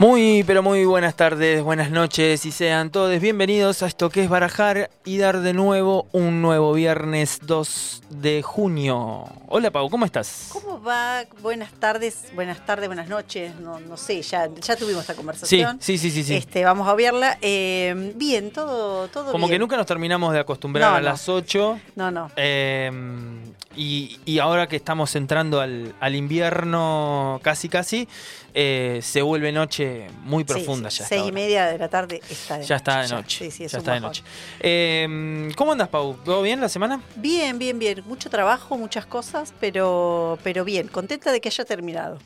Muy, pero muy buenas tardes, buenas noches y sean todos bienvenidos a esto que es Barajar y dar de nuevo un nuevo viernes 2 de junio. Hola Pau, ¿cómo estás? ¿Cómo va? Buenas tardes, buenas tardes, buenas noches. No, no sé, ya, ya tuvimos esta conversación. sí, sí, sí. sí. Este, vamos a verla. Eh, bien, todo, todo Como que nunca nos terminamos de acostumbrar No, a no. las 8. No, no. eh, y, y ahora que estamos entrando al, al invierno casi casi, eh, se vuelve noche muy profunda Sí, sí, ya. Seis y media de la tarde está de Ya está de noche. Sí, sí, es ya está de noche. Eh, ¿Cómo andas, Pau? ¿Todo bien la semana? Bien, bien, bien. Mucho trabajo, muchas cosas, pero, pero bien. Contenta de que haya terminado.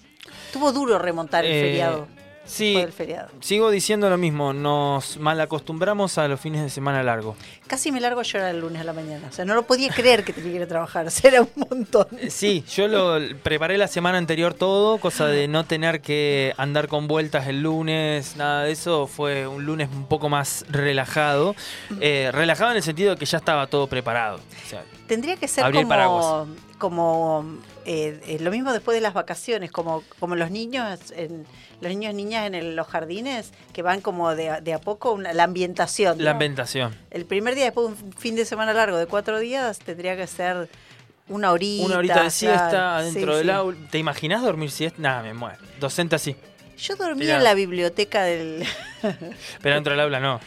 Estuvo duro remontar el Eh, feriado. Sí, feriado. sigo diciendo lo mismo. Nos malacostumbramos a los fines de semana largo. Casi me largo a llorar el lunes a la mañana. O sea, no lo podía creer que tenía que ir a trabajar. O sea, era un montón. Sí, yo lo preparé la semana anterior todo, cosa de no tener que andar con vueltas el lunes, nada de eso. Fue un lunes un poco más relajado. Eh, relajado en el sentido de que ya estaba todo preparado. O sea, Tendría que ser como eh, eh, lo mismo después de las vacaciones, como, como los niños, en, los niños y niñas en el- los jardines, que van como de, a- de a poco, una- la ambientación. la ambientación. El primer día, después de un fin de semana largo de cuatro días, tendría que ser una horita. Una horita de siesta claro. adentro Sí, del sí. aula. ¿Te imaginas dormir siesta? Nada, me muero. Docente así. Yo dormía en la biblioteca del... Pero dentro del aula no.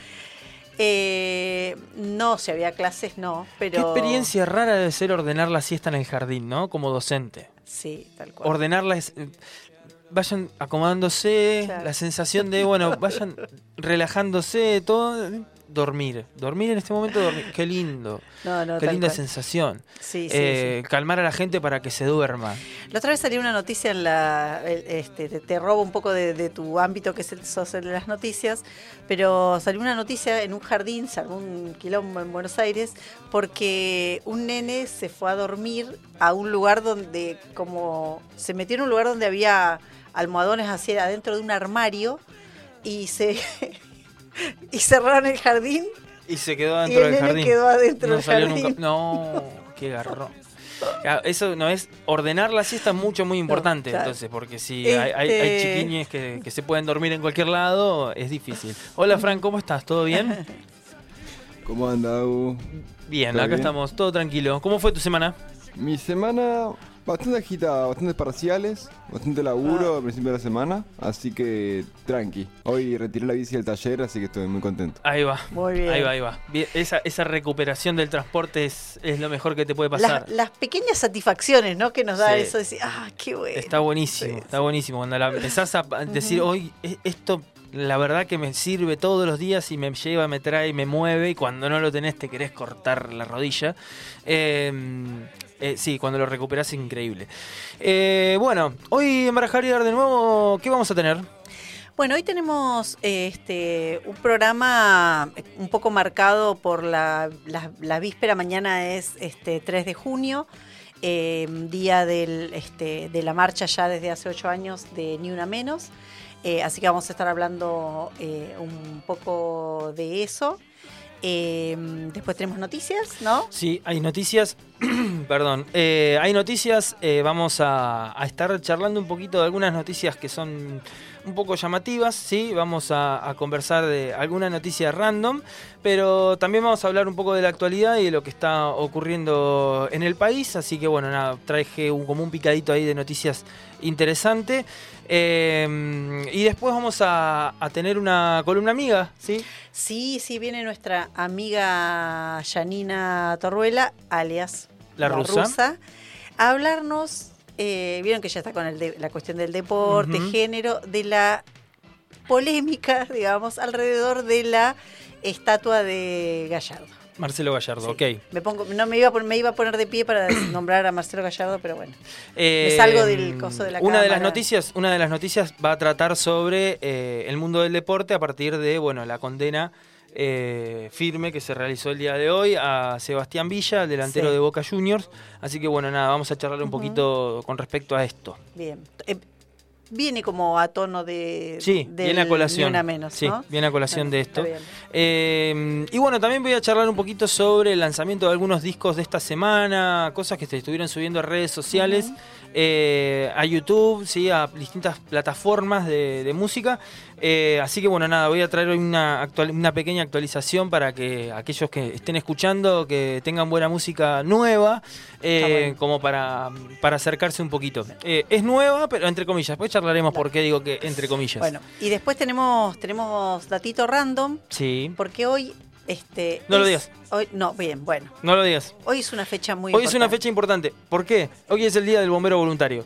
Eh, no, si había clases, no, pero... Qué experiencia rara debe ser ordenar la siesta en el jardín, ¿no? Como docente. Sí, tal cual. Ordenarla es... eh, Vayan acomodándose, Claro. la sensación de, bueno, vayan relajándose, todo. Dormir. Dormir en este momento, dormir. Qué lindo. no, no, Qué linda cual. sensación. Sí, sí, Eh, Calmar a la gente para que se duerma. sí. La otra vez salió una noticia en la... Este, te, te robo un poco de, de tu ámbito, que es el, sos de las noticias, pero salió una noticia en un jardín, un quilombo en Buenos Aires, porque un nene se fue a dormir a un lugar donde, como... Se metió en un lugar donde había almohadones hacia adentro de un armario y se... y cerraron el jardín Y se quedó y dentro el del nene jardín. quedó adentro no del salió jardín. nunca. No, qué garrón. Claro, Eso no es ordenar la siesta es mucho muy importante claro. entonces porque si hay, hay, hay Este- chiquiñes que, que se pueden dormir en cualquier lado es difícil. Hola Fran, ¿cómo estás? ¿Todo bien? ¿Cómo anda? Bien, ¿Todo acá bien? estamos, todo tranquilo. ¿Cómo fue tu semana? Mi semana bastante agitada, bastantes parciales, bastante laburo al principio de la semana, así que tranqui. Hoy retiré la bici del taller, así que estoy muy contento. Ahí va. Muy bien. Ahí va, ahí va. Bien, Esa, esa recuperación del transporte es, es lo mejor que te puede pasar. Las, las pequeñas satisfacciones, ¿no? Que nos da Sí. eso de decir, ah, qué bueno. Está buenísimo, Sí, está buenísimo. Cuando la empezás a decir, hoy e- esto la verdad que me sirve todos los días y me lleva, me trae, me mueve y cuando no lo tenés te querés cortar la rodilla. Eh, eh, sí, cuando lo recuperás es increíble. Eh, bueno, hoy en Barajar de nuevo, ¿qué vamos a tener? Bueno, hoy tenemos este un programa un poco marcado por la, la- víspera, mañana es este 3 de junio, eh, día del, este, de la marcha ya desde hace ocho años de Ni Una Menos. Así que vamos a estar hablando un poco de eso. Eh, después tenemos noticias, ¿no? Sí, hay noticias. Perdón. eh, hay noticias. eh, vamos a, a estar charlando un poquito de algunas noticias que son un poco llamativas. Sí, vamos a, a conversar de alguna noticia random. Pero también vamos a hablar un poco de la actualidad y de lo que está ocurriendo en el país. Así que bueno, nada, traje un, como un picadito ahí de noticias interesante. Eh, y después vamos a, a tener una columna amiga, ¿sí? Sí, sí, viene nuestra amiga Janina Torruela, alias La rusa. a hablarnos, eh, vieron que ya está con el de- la cuestión del deporte, género, de la polémica, digamos, alrededor de la estatua de Gallardo. Marcelo Gallardo, Sí. ok. Me pongo, no me iba, a pon- me iba a poner de pie para nombrar a Marcelo Gallardo, pero bueno. Eh, salgo del coso de la una de las noticias, una de las noticias va a tratar sobre eh, el mundo del deporte a partir de bueno la condena eh, firme que se realizó el día de hoy a Sebastián Villa, el delantero Sí. de Boca Juniors. Así que bueno, nada, vamos a charlar un poquito con respecto a esto. Bien. Eh, viene como a tono de. Sí, del viene a Ni colación. una menos, sí, ¿no? viene a colación de esto. Eh, y bueno, también voy a charlar un poquito sobre el lanzamiento de algunos discos de esta semana, cosas que se estuvieron subiendo a redes sociales, eh, a YouTube, sí, a distintas plataformas de, de música. Eh, así que bueno, nada, voy a traer hoy una, actual- una pequeña actualización para que aquellos que estén escuchando, que tengan buena música nueva, eh, como para, para acercarse un poquito. Eh, es nueva, pero entre comillas. Después charlaremos por qué digo que entre comillas. Bueno, y después tenemos, tenemos datito random, Sí. porque hoy. Este, No lo digas. Hoy, no, bien, bueno. No lo digas. Hoy es una fecha muy Hoy es una importante. fecha importante. ¿Por qué? Hoy es el día del bombero voluntario.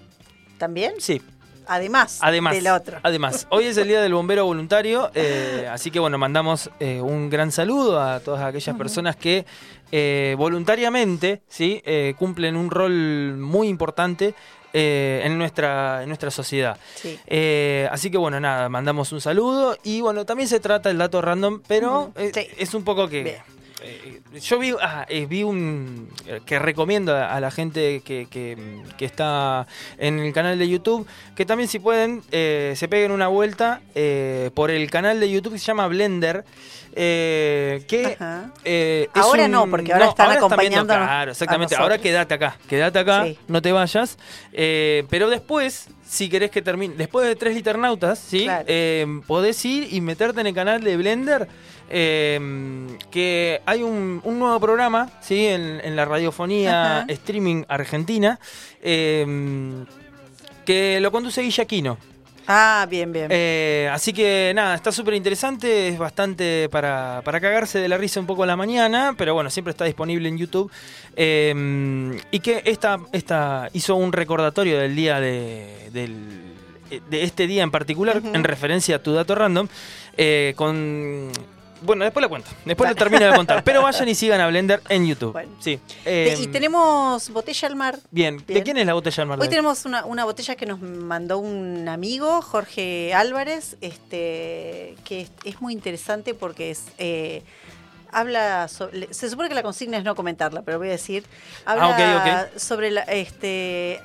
¿También? Sí, Además, además. del otro. Además, hoy es el día del bombero voluntario. eh, así que bueno, mandamos eh, un gran saludo a todas aquellas personas que eh, voluntariamente ¿sí? Cumplen un rol muy importante eh, en, nuestra, en nuestra sociedad. Sí. Eh, así que bueno, nada, mandamos un saludo. Y bueno, también se trata el dato random, pero eh, sí. es un poco que. Bien. Eh, yo vi, ah, eh, vi un eh, que recomiendo a, la gente que, que- que está en el canal de YouTube que también si pueden eh, se peguen una vuelta por el canal de YouTube que se llama Blender que es Ahora un- no, porque ahora están viendo- acompañándonos Claro, exactamente. Ahora quédate acá, quédate acá, Sí. no te vayas. Pero después, si querés que termine, después de tres liternautas, ¿sí? Claro. Podés ir y meterte en el canal de Blender. Eh, que hay un, un nuevo programa, ¿sí? En, en la radiofonía Ajá. streaming argentina. eh, que lo conduce Guillaquino. Ah, bien, bien. Eh, así que nada, está súper interesante, es bastante para, para cagarse de la risa un poco a la mañana, pero bueno, siempre está disponible en YouTube. Eh, y que esta, esta hizo un recordatorio del día de, del- de este día en particular, en referencia a tu dato random, eh, con... Bueno, después lo cuento, después lo termino de contar, pero vayan y sigan a Blender en YouTube. Bueno. Sí. Eh, y tenemos botella al mar. bien. ¿de quién es la botella del mar? Hoy tenemos una, una botella que nos mandó un amigo, Jorge Álvarez, este, que es, es muy interesante porque es eh, habla sobre, se supone que la consigna es no comentarla, pero voy a decir, habla Ah, ok, sobre la- este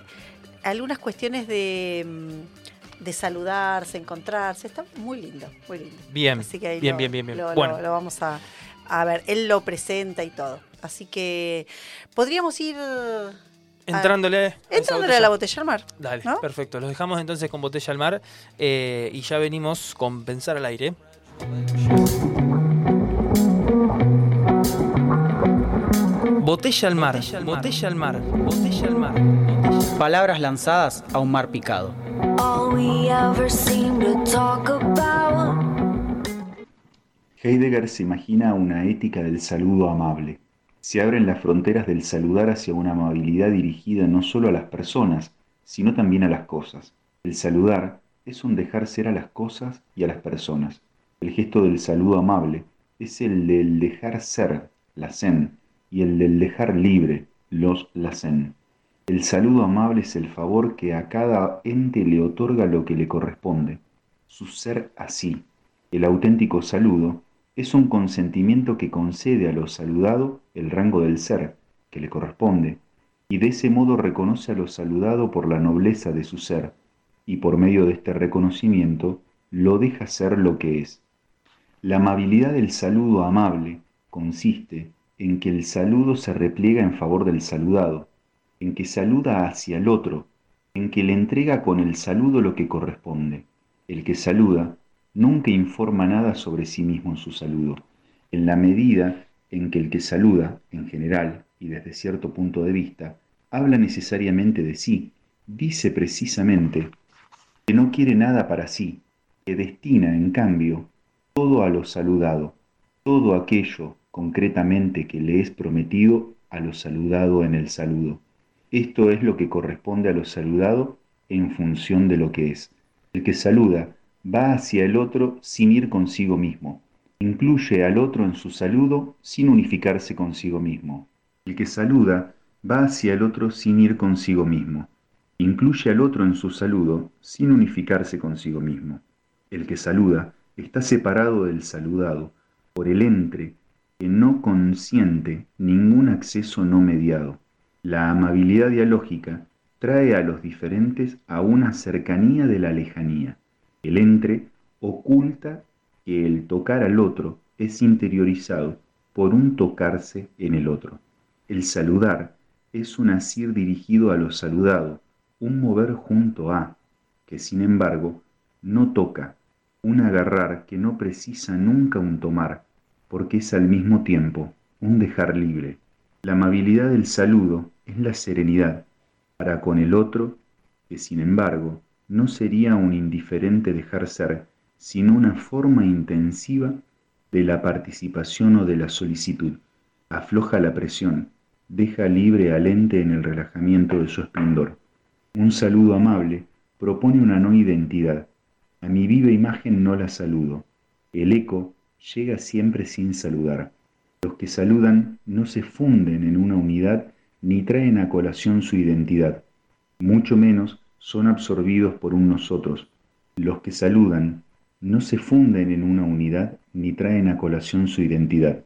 algunas cuestiones de, mm, de saludarse, encontrarse, está muy lindo, muy lindo. Bien, Así que ahí bien, lo- bien, bien, bien. Lo, lo- Bueno. lo vamos a, a ver, él lo presenta y todo. Así que podríamos ir Entrándole, a entrándole botella. a la botella al mar. Dale, ¿no? perfecto. Los dejamos entonces con botella al mar eh, y ya venimos con pensar al aire. Botella al mar, botella al mar, botella al mar. Palabras lanzadas a un mar picado. Heidegger se imagina una ética del saludo amable. Se abren las fronteras del saludar hacia una amabilidad dirigida no solo a las personas, sino también a las cosas. El saludar es un dejar ser a las cosas y a las personas. El gesto del saludo amable es el del dejar ser, la zen, y el del dejar libre, los la zen. El saludo amable es el favor que a cada ente le otorga lo que le corresponde, su ser así. El auténtico saludo es un consentimiento que concede a lo saludado el rango del ser que le corresponde, y de ese modo reconoce a lo saludado por la nobleza de su ser, y por medio de este reconocimiento lo deja ser lo que es. La amabilidad del saludo amable consiste en que el saludo se repliega en favor del saludado, en que saluda hacia el otro, en que le entrega con el saludo lo que corresponde. El que saluda nunca informa nada sobre sí mismo en su saludo, en la medida en que el que saluda, en general y desde cierto punto de vista, habla necesariamente de sí, dice precisamente que no quiere nada para sí, que destina, en cambio, todo a lo saludado, todo aquello concretamente que le es prometido a lo saludado en el saludo. Esto es lo que corresponde a lo saludado en función de lo que es. El que saluda va hacia el otro sin ir consigo mismo. Incluye al otro en su saludo sin unificarse consigo mismo. El que saluda va hacia el otro sin ir consigo mismo. Incluye al otro en su saludo sin unificarse consigo mismo. El que saluda está separado del saludado, por el entre que no consiente ningún acceso no mediado. La amabilidad dialógica trae a los diferentes a una cercanía de la lejanía. El entre oculta que el tocar al otro es interiorizado por un tocarse en el otro. El saludar es un asir dirigido a lo saludado, un mover junto a, que sin embargo no toca, un agarrar que no precisa nunca un tomar, porque es al mismo tiempo un dejar libre. La amabilidad del saludo es la serenidad para con el otro, que sin embargo no sería un indiferente dejar ser, sino una forma intensiva de la participación o de la solicitud. Afloja la presión, deja libre al ente en el relajamiento de su esplendor. Un saludo amable propone una no identidad. A mi viva imagen no la saludo. El eco llega siempre sin saludar. Los que saludan no se funden en una unidad ni traen a colación su identidad, mucho menos son absorbidos por un nosotros. Los que saludan no se funden en una unidad ni traen a colación su identidad,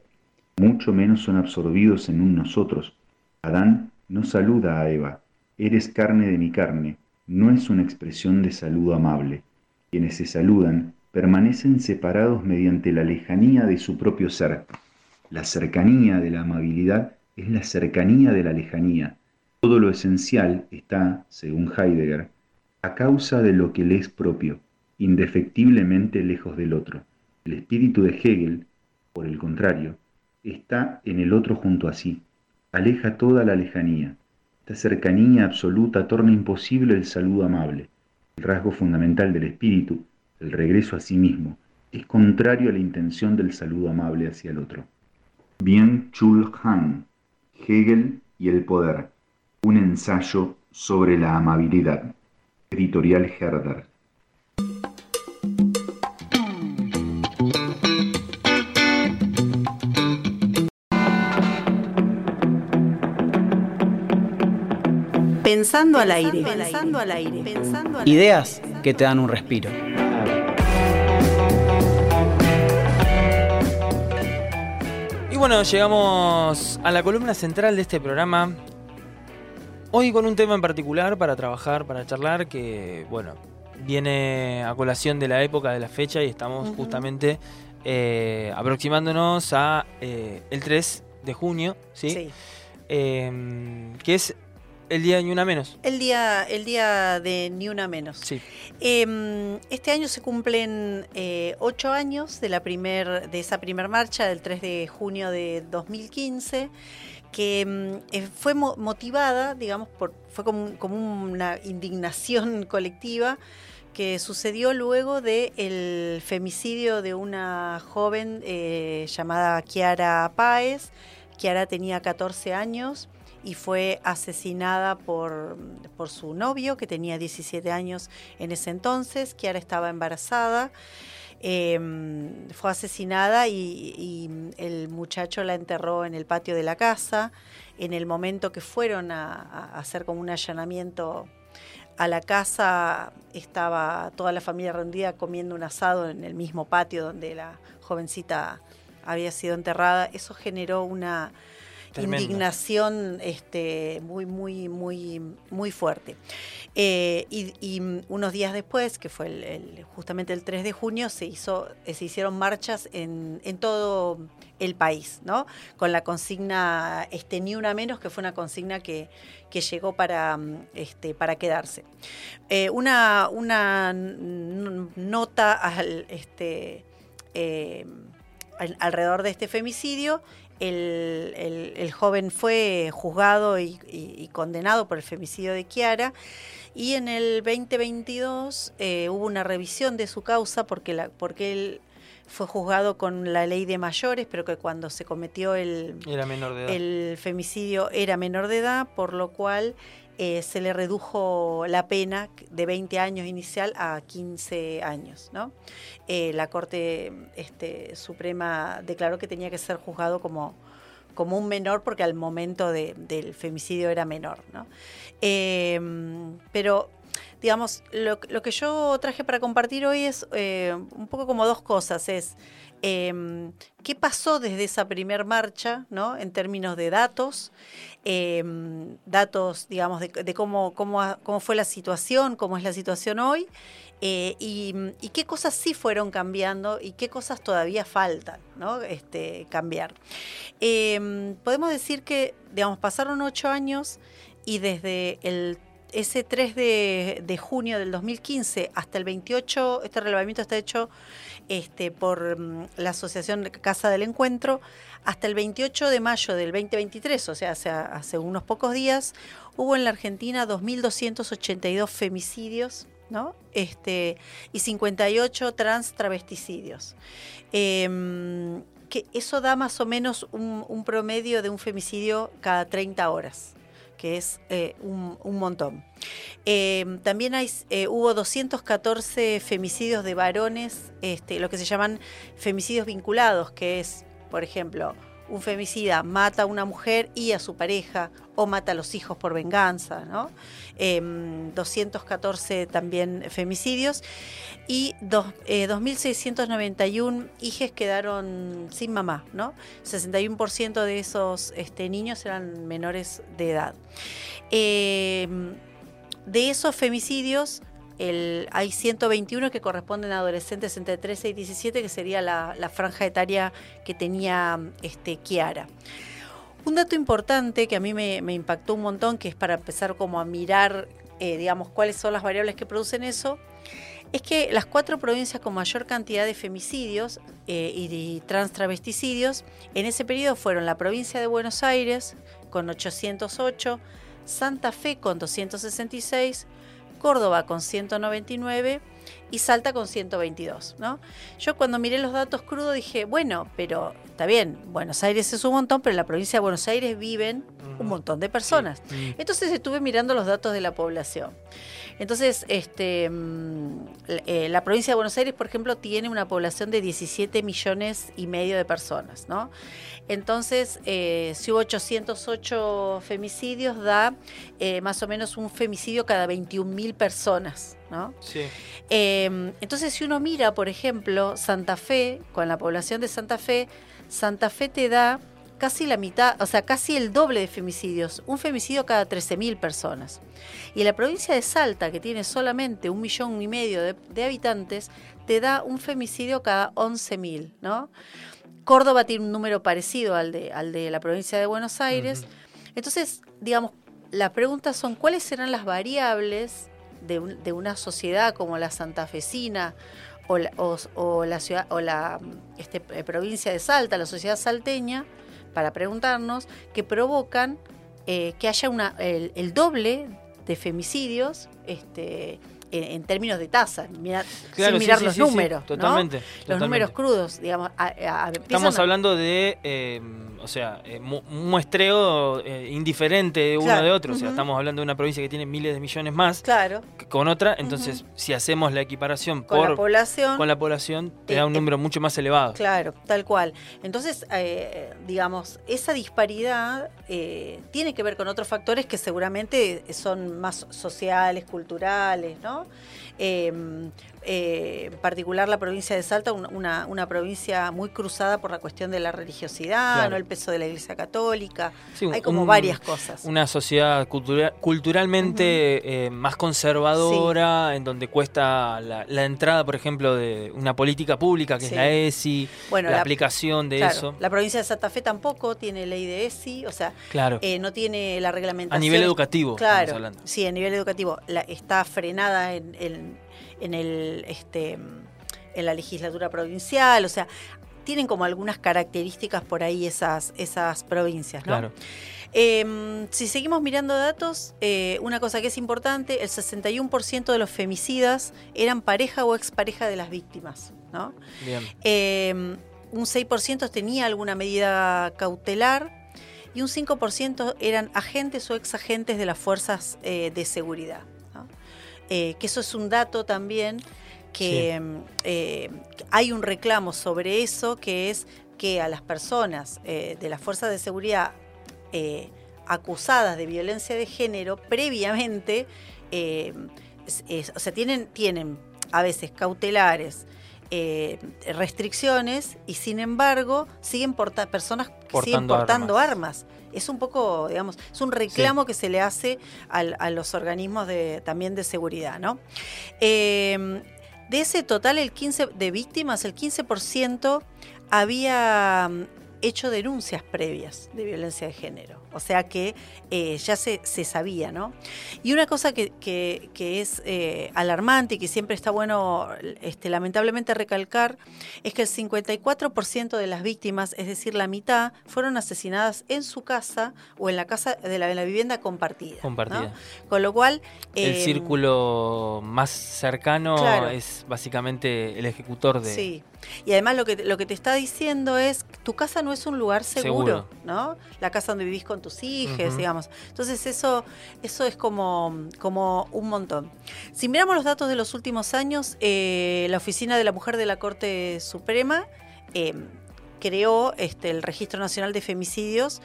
mucho menos son absorbidos en un nosotros. Adán no saluda a Eva, eres carne de mi carne, no es una expresión de saludo amable. Quienes se saludan permanecen separados mediante la lejanía de su propio ser. La cercanía de la amabilidad es la cercanía de la lejanía. Todo lo esencial está, según Heidegger, a causa de lo que le es propio, indefectiblemente lejos del otro. El espíritu de Hegel, por el contrario, está en el otro junto a sí, aleja toda la lejanía. Esta cercanía absoluta torna imposible el saludo amable. El rasgo fundamental del espíritu, el regreso a sí mismo, es contrario a la intención del saludo amable hacia el otro. Bien Chul Han, Hegel y el poder, un ensayo sobre la amabilidad. Editorial Herder. Pensando al aire. Pensando al aire. Pensando al aire. Ideas que te dan un respiro. Bueno, llegamos a la columna central de este programa. Hoy con un tema en particular para trabajar, para charlar, que bueno, viene a colación de la época, de la fecha, y estamos justamente eh, aproximándonos a eh, el 3 de junio, ¿sí? Sí. Eh, que es el día de Ni Una Menos. El día, el día de Ni Una Menos. Sí. Eh, este año se cumplen eh, ocho años de, la primer, de esa primer marcha del 3 de junio de 2015 que mm, eh, fue mo- motivada, digamos, por, fue como, como una indignación colectiva que sucedió luego del femicidio de una joven eh, llamada Kiara Páez. Kiara tenía 14 años y fue asesinada por, por su novio, que tenía 17 años en ese entonces. Kiara estaba embarazada. eh, fue asesinada y, el muchacho la enterró en el patio de la casa. En el momento que fueron a, a hacer como un allanamiento a la casa, estaba toda la familia reunida comiendo un asado en el mismo patio donde la jovencita había sido enterrada. Eso generó una Indignación este, muy, muy, muy, muy fuerte. Eh, y, unos días después, que fue justamente el 3 de junio, se, hizo, se hicieron marchas en, en todo el país, ¿no? Con la consigna este, Ni una menos, que fue una consigna que, que llegó para, este, para quedarse. Eh, una, una nota al, este, eh, al- alrededor de este femicidio. El, el- el joven fue juzgado y, y- y condenado por el femicidio de Kiara. Y en el 2022 eh, hubo una revisión de su causa porque, la, porque él fue juzgado con la ley de mayores, pero que cuando se cometió el, Era menor de edad. el femicidio era menor de edad, por lo cual eh, se le redujo la pena de 20 años inicial a 15 años. ¿no? Eh, la Corte este, Suprema declaró que tenía que ser juzgado como, como un menor porque al momento de- del femicidio era menor. ¿no? Eh, pero digamos, lo, que yo traje para compartir hoy es eh, un poco como dos cosas. Es eh, qué pasó desde esa primer marcha, ¿no? En términos de datos, eh, datos, digamos, de, de cómo, cómo, cómo fue la situación, cómo es la situación hoy, eh, y, qué cosas sí fueron cambiando y qué cosas todavía faltan, ¿no? Este, cambiar. Eh, podemos decir que, digamos, pasaron ocho años y desde el ese 3 de, de junio del 2015 hasta el 28, este relevamiento está hecho este, por mm, la Asociación Casa del Encuentro, hasta el 28 de mayo del 2023, o sea, hace, unos pocos días, hubo en la Argentina 2.282 femicidios, ¿no? Este, y 58 trans travesticidios. Em, que eso da más o menos un promedio de un femicidio cada 30 horas que es eh, un, un montón. Eh, también hay, eh, hubo 214 femicidios de varones, este, lo que se llaman femicidios vinculados, que es, por ejemplo, un femicida mata a una mujer y a su pareja, o mata a los hijos por venganza, ¿no? Em, 214 también femicidios, y dos- eh, 2.691 hijes quedaron sin mamá, ¿no? 61% de esos este, niños eran menores de edad. Em, de esos femicidios, hay 121 que corresponden a adolescentes entre 13 y 17, que sería la, franja etaria que tenía este, Kiara. Un dato importante que a mí me, me impactó un montón, que es para empezar como a mirar, eh, digamos, cuáles son las variables que producen eso, es que las cuatro provincias con mayor cantidad de femicidios eh, y, de trans travesticidios en ese periodo fueron la provincia de Buenos Aires con 808, Santa Fe con 266, Córdoba con 199 y Salta con 122. ¿no? Yo cuando miré los datos crudos dije, bueno, pero está bien, Buenos Aires es un montón, pero en la provincia de Buenos Aires viven un montón de personas. Mm. Entonces estuve mirando los datos de la población. Entonces, este, mm, la- eh, la provincia de Buenos Aires, por ejemplo, tiene una población de 17 millones y medio de personas, ¿no? Entonces, eh, si hubo 808 femicidios, da eh, más o menos un femicidio cada 21 mil personas, ¿no? Sí. Eh, entonces, si uno mira, por ejemplo, Santa Fe, con la población de Santa Fe, Santa Fe te da casi la mitad, o sea, casi el doble de femicidios, un femicidio cada 13.000 personas. Y la provincia de Salta, que tiene solamente un millón y medio de, de habitantes, te da un femicidio cada 11.000, ¿no? Córdoba tiene un número parecido al de, al de la provincia de Buenos Aires. Entonces, digamos, las preguntas son, ¿cuáles serán las variables de, un- de una sociedad como la santafesina o la, o- o la ciudad o la este, eh, provincia de Salta, la sociedad salteña, para preguntarnos, que provocan eh, que haya una, el, el doble de femicidios este, en, en términos de tasa, mira- Claro, sin mirar sí, los sí, sí, números. ¿no? totalmente, Los números crudos, digamos. a- Estamos hablando de, eh, o sea, eh, mu- un muestreo eh, indiferente de uno de otro. O sea, estamos hablando de una provincia que tiene miles de millones más Claro, que con otra. Entonces, si hacemos la equiparación con la por, población. con la población, te Eh, da un eh, número mucho más elevado. Claro, tal cual. Entonces, digamos, esa disparidad tiene que ver con otros factores que seguramente son más sociales, culturales, ¿no? Eh, en particular la provincia de Salta, un- una, una provincia muy cruzada por la cuestión de la religiosidad, Claro. ¿no? el peso de la Iglesia Católica. Sí, Hay como un- varias cosas. Una sociedad cultura- culturalmente eh, más conservadora, en donde cuesta la, la entrada, por ejemplo, de una política pública, que Sí. es la ESI, Bueno, la, la- aplicación de Claro, eso. La provincia de Santa Fe tampoco tiene ley de ESI, o sea, Claro. eh, no tiene la reglamentación. a nivel educativo, Claro, hablando. sí, a nivel educativo. La- está frenada en, en- en el, este, en la legislatura provincial, o sea, tienen como algunas características por ahí esas, esas provincias, ¿no? Claro. Eh, si seguimos mirando datos, eh, una cosa que es importante, el 61% de los femicidas eran pareja o expareja de las víctimas, ¿no? Bien. Eh, un 6% tenía alguna medida cautelar y un 5% eran agentes o exagentes de las fuerzas eh, de seguridad. Eh, que eso es un dato también que eh, hay un reclamo sobre eso, que es que a las personas eh, de las fuerzas de seguridad eh, acusadas de violencia de género previamente es- es- o sea, tienen, tienen a veces cautelares, eh, restricciones y sin embargo siguen porta personas que siguen Portando portando armas. armas. Es un poco, digamos, es un reclamo que se le hace al- a los organismos de, también de seguridad, ¿no? Eh, de ese total, el 15 de víctimas, el 15% había hecho denuncias previas de violencia de género. O sea que eh, ya se, se sabía, ¿no? Y una cosa que, que- que es eh, alarmante y que siempre está bueno, este, lamentablemente, recalcar, es que el 54% de las víctimas, es decir, la mitad, fueron asesinadas en su casa o en la casa de la, vivienda compartida. ¿no? Compartida. Con lo cual... El eh, círculo más cercano Claro. es básicamente el ejecutor de... Sí. Y además lo que, lo que te está diciendo es, tu casa no es un lugar seguro, Seguro. ¿no? La casa donde vivís con tus hijos, digamos. Entonces eso, eso es como, como un montón. Si miramos los datos de los últimos años, eh, la Oficina de la Mujer de la Corte Suprema eh, creó este, el Registro Nacional de Femicidios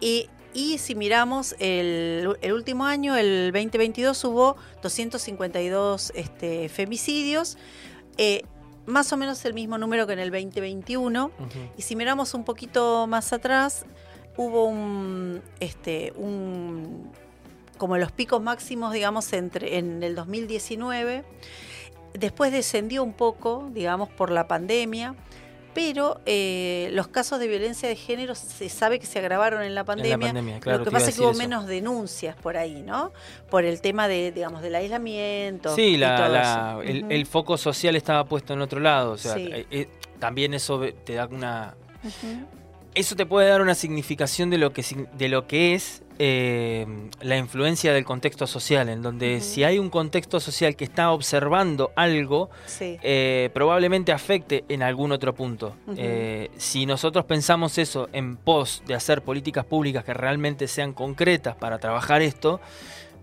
y, y si miramos el, el último año, el 2022, hubo 252 este, femicidios. eh, más o menos el mismo número que en el 2021. Ujú. Y si miramos un poquito más atrás, hubo un, este, un como los picos máximos, digamos, entre, en el 2019. Después descendió un poco, digamos, por la pandemia. Pero eh, los casos de violencia de género se sabe que se agravaron en la pandemia. pandemia, claro, Lo que pasa es que hubo eso. menos denuncias por ahí, ¿no? Por el tema de, digamos, del aislamiento. Sí, y la- todo la- eso. el, foco social estaba puesto en otro lado. O sea, Sí. eh, eh, también eso te da una. Eso te puede dar una significación de lo que, de lo que es eh, la influencia del contexto social, en donde si hay un contexto social que está observando algo, Sí. eh, probablemente afecte en algún otro punto. Eh, si nosotros pensamos eso en pos de hacer políticas públicas que realmente sean concretas para trabajar esto,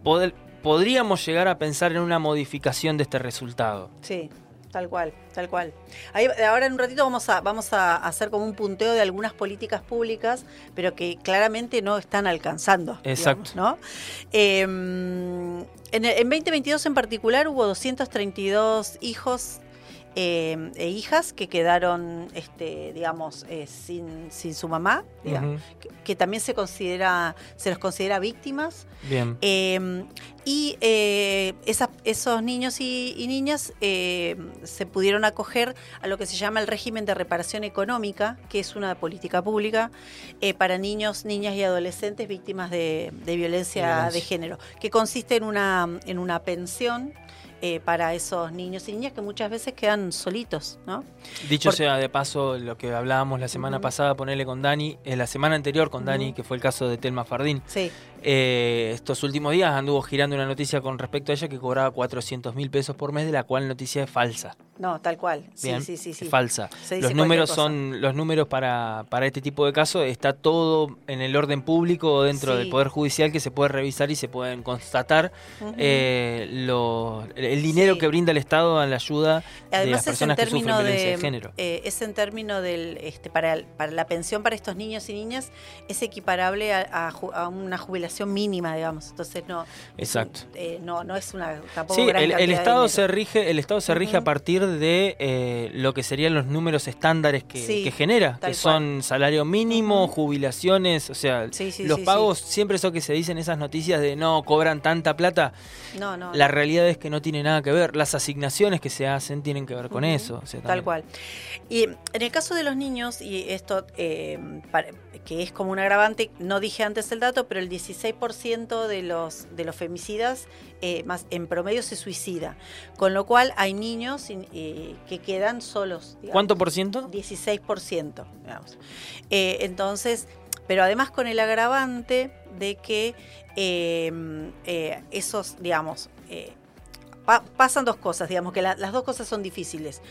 pod- podríamos llegar a pensar en una modificación de este resultado. Sí, tal cual, tal cual. Ahí, ahora en un ratito vamos a, vamos a hacer como un punteo de algunas políticas públicas, pero que claramente no están alcanzando. Exacto. digamos, ¿no? Eh, en, en 2022 en particular hubo 232 hijos eh, e hijas que quedaron, este, digamos, eh, sin, sin su mamá, digamos, que, que también se considera, se los considera víctimas. Bien. Eh, y eh, esas- esos niños y, y niñas se pudieron acoger a lo que se llama el régimen de reparación económica, que es una política pública para niños, niñas y adolescentes víctimas de, de violencia, Violencia. de género, que consiste en una, en una pensión. Eh, para esos niños y niñas que muchas veces quedan solitos, ¿no? Dicho sea de paso, lo que hablábamos la semana pasada, ponerle con Dani, en la semana anterior con Dani, que fue el caso de Telma Fardín, Sí, eh, estos últimos días anduvo girando una noticia con respecto a ella que cobraba 400 mil pesos por mes, de la cual noticia es falsa. no, tal cual. Sí, Bien, sí, sí, sí. es falsa. Los números son los números para, para este tipo de casos está todo en el orden público o dentro Sí. del poder judicial que se puede revisar y se pueden constatar eh, lo- el dinero Sí. que brinda el Estado a la ayuda de Además las es en personas que sufren término violencia de, de, género. eh, es en término del este para, para la pensión para estos niños y niñas es equiparable a, a ju- a una jubilación mínima digamos. Entonces no Exacto. eh, no no es una tampoco Sí, gran el, Estado se rige, el Estado se rige a partir de eh, lo que serían los números estándares que, Sí, que genera, que son salario mínimo, jubilaciones, o sea, Sí, sí, los pagos siempre eso que se dicen esas noticias de no cobran tanta plata, no no la realidad es que no tiene nada que ver, las asignaciones que se hacen tienen que ver con eso. o sea, Tal cual. Y en el caso de los niños, y esto eh, para- que es como un agravante, no dije antes el dato, pero el 16% de los, de los femicidas eh, más en promedio se suicida. Con lo cual hay niños eh, que quedan solos. digamos. ¿Cuánto por ciento? 16%. digamos. Eh, entonces, pero además con el agravante de que esos, digamos, pa- pasan dos cosas, digamos, que la- las dos cosas son difíciles.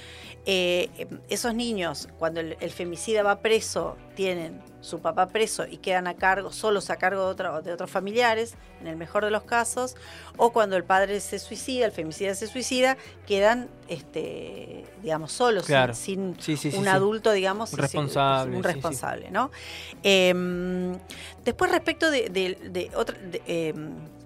Eh, esos niños, cuando el, el femicida va preso, tienen su papá preso y quedan a cargo, solos a cargo de, otro- de otros familiares, en el mejor de los casos, o cuando el padre se suicida, el femicida se suicida, quedan, este, digamos, solos, sin- Claro. sin, Sí, sí, sí, un sí. adulto, digamos, responsable, un responsable, ¿no? Eh, después respecto de, de- de otra, eh,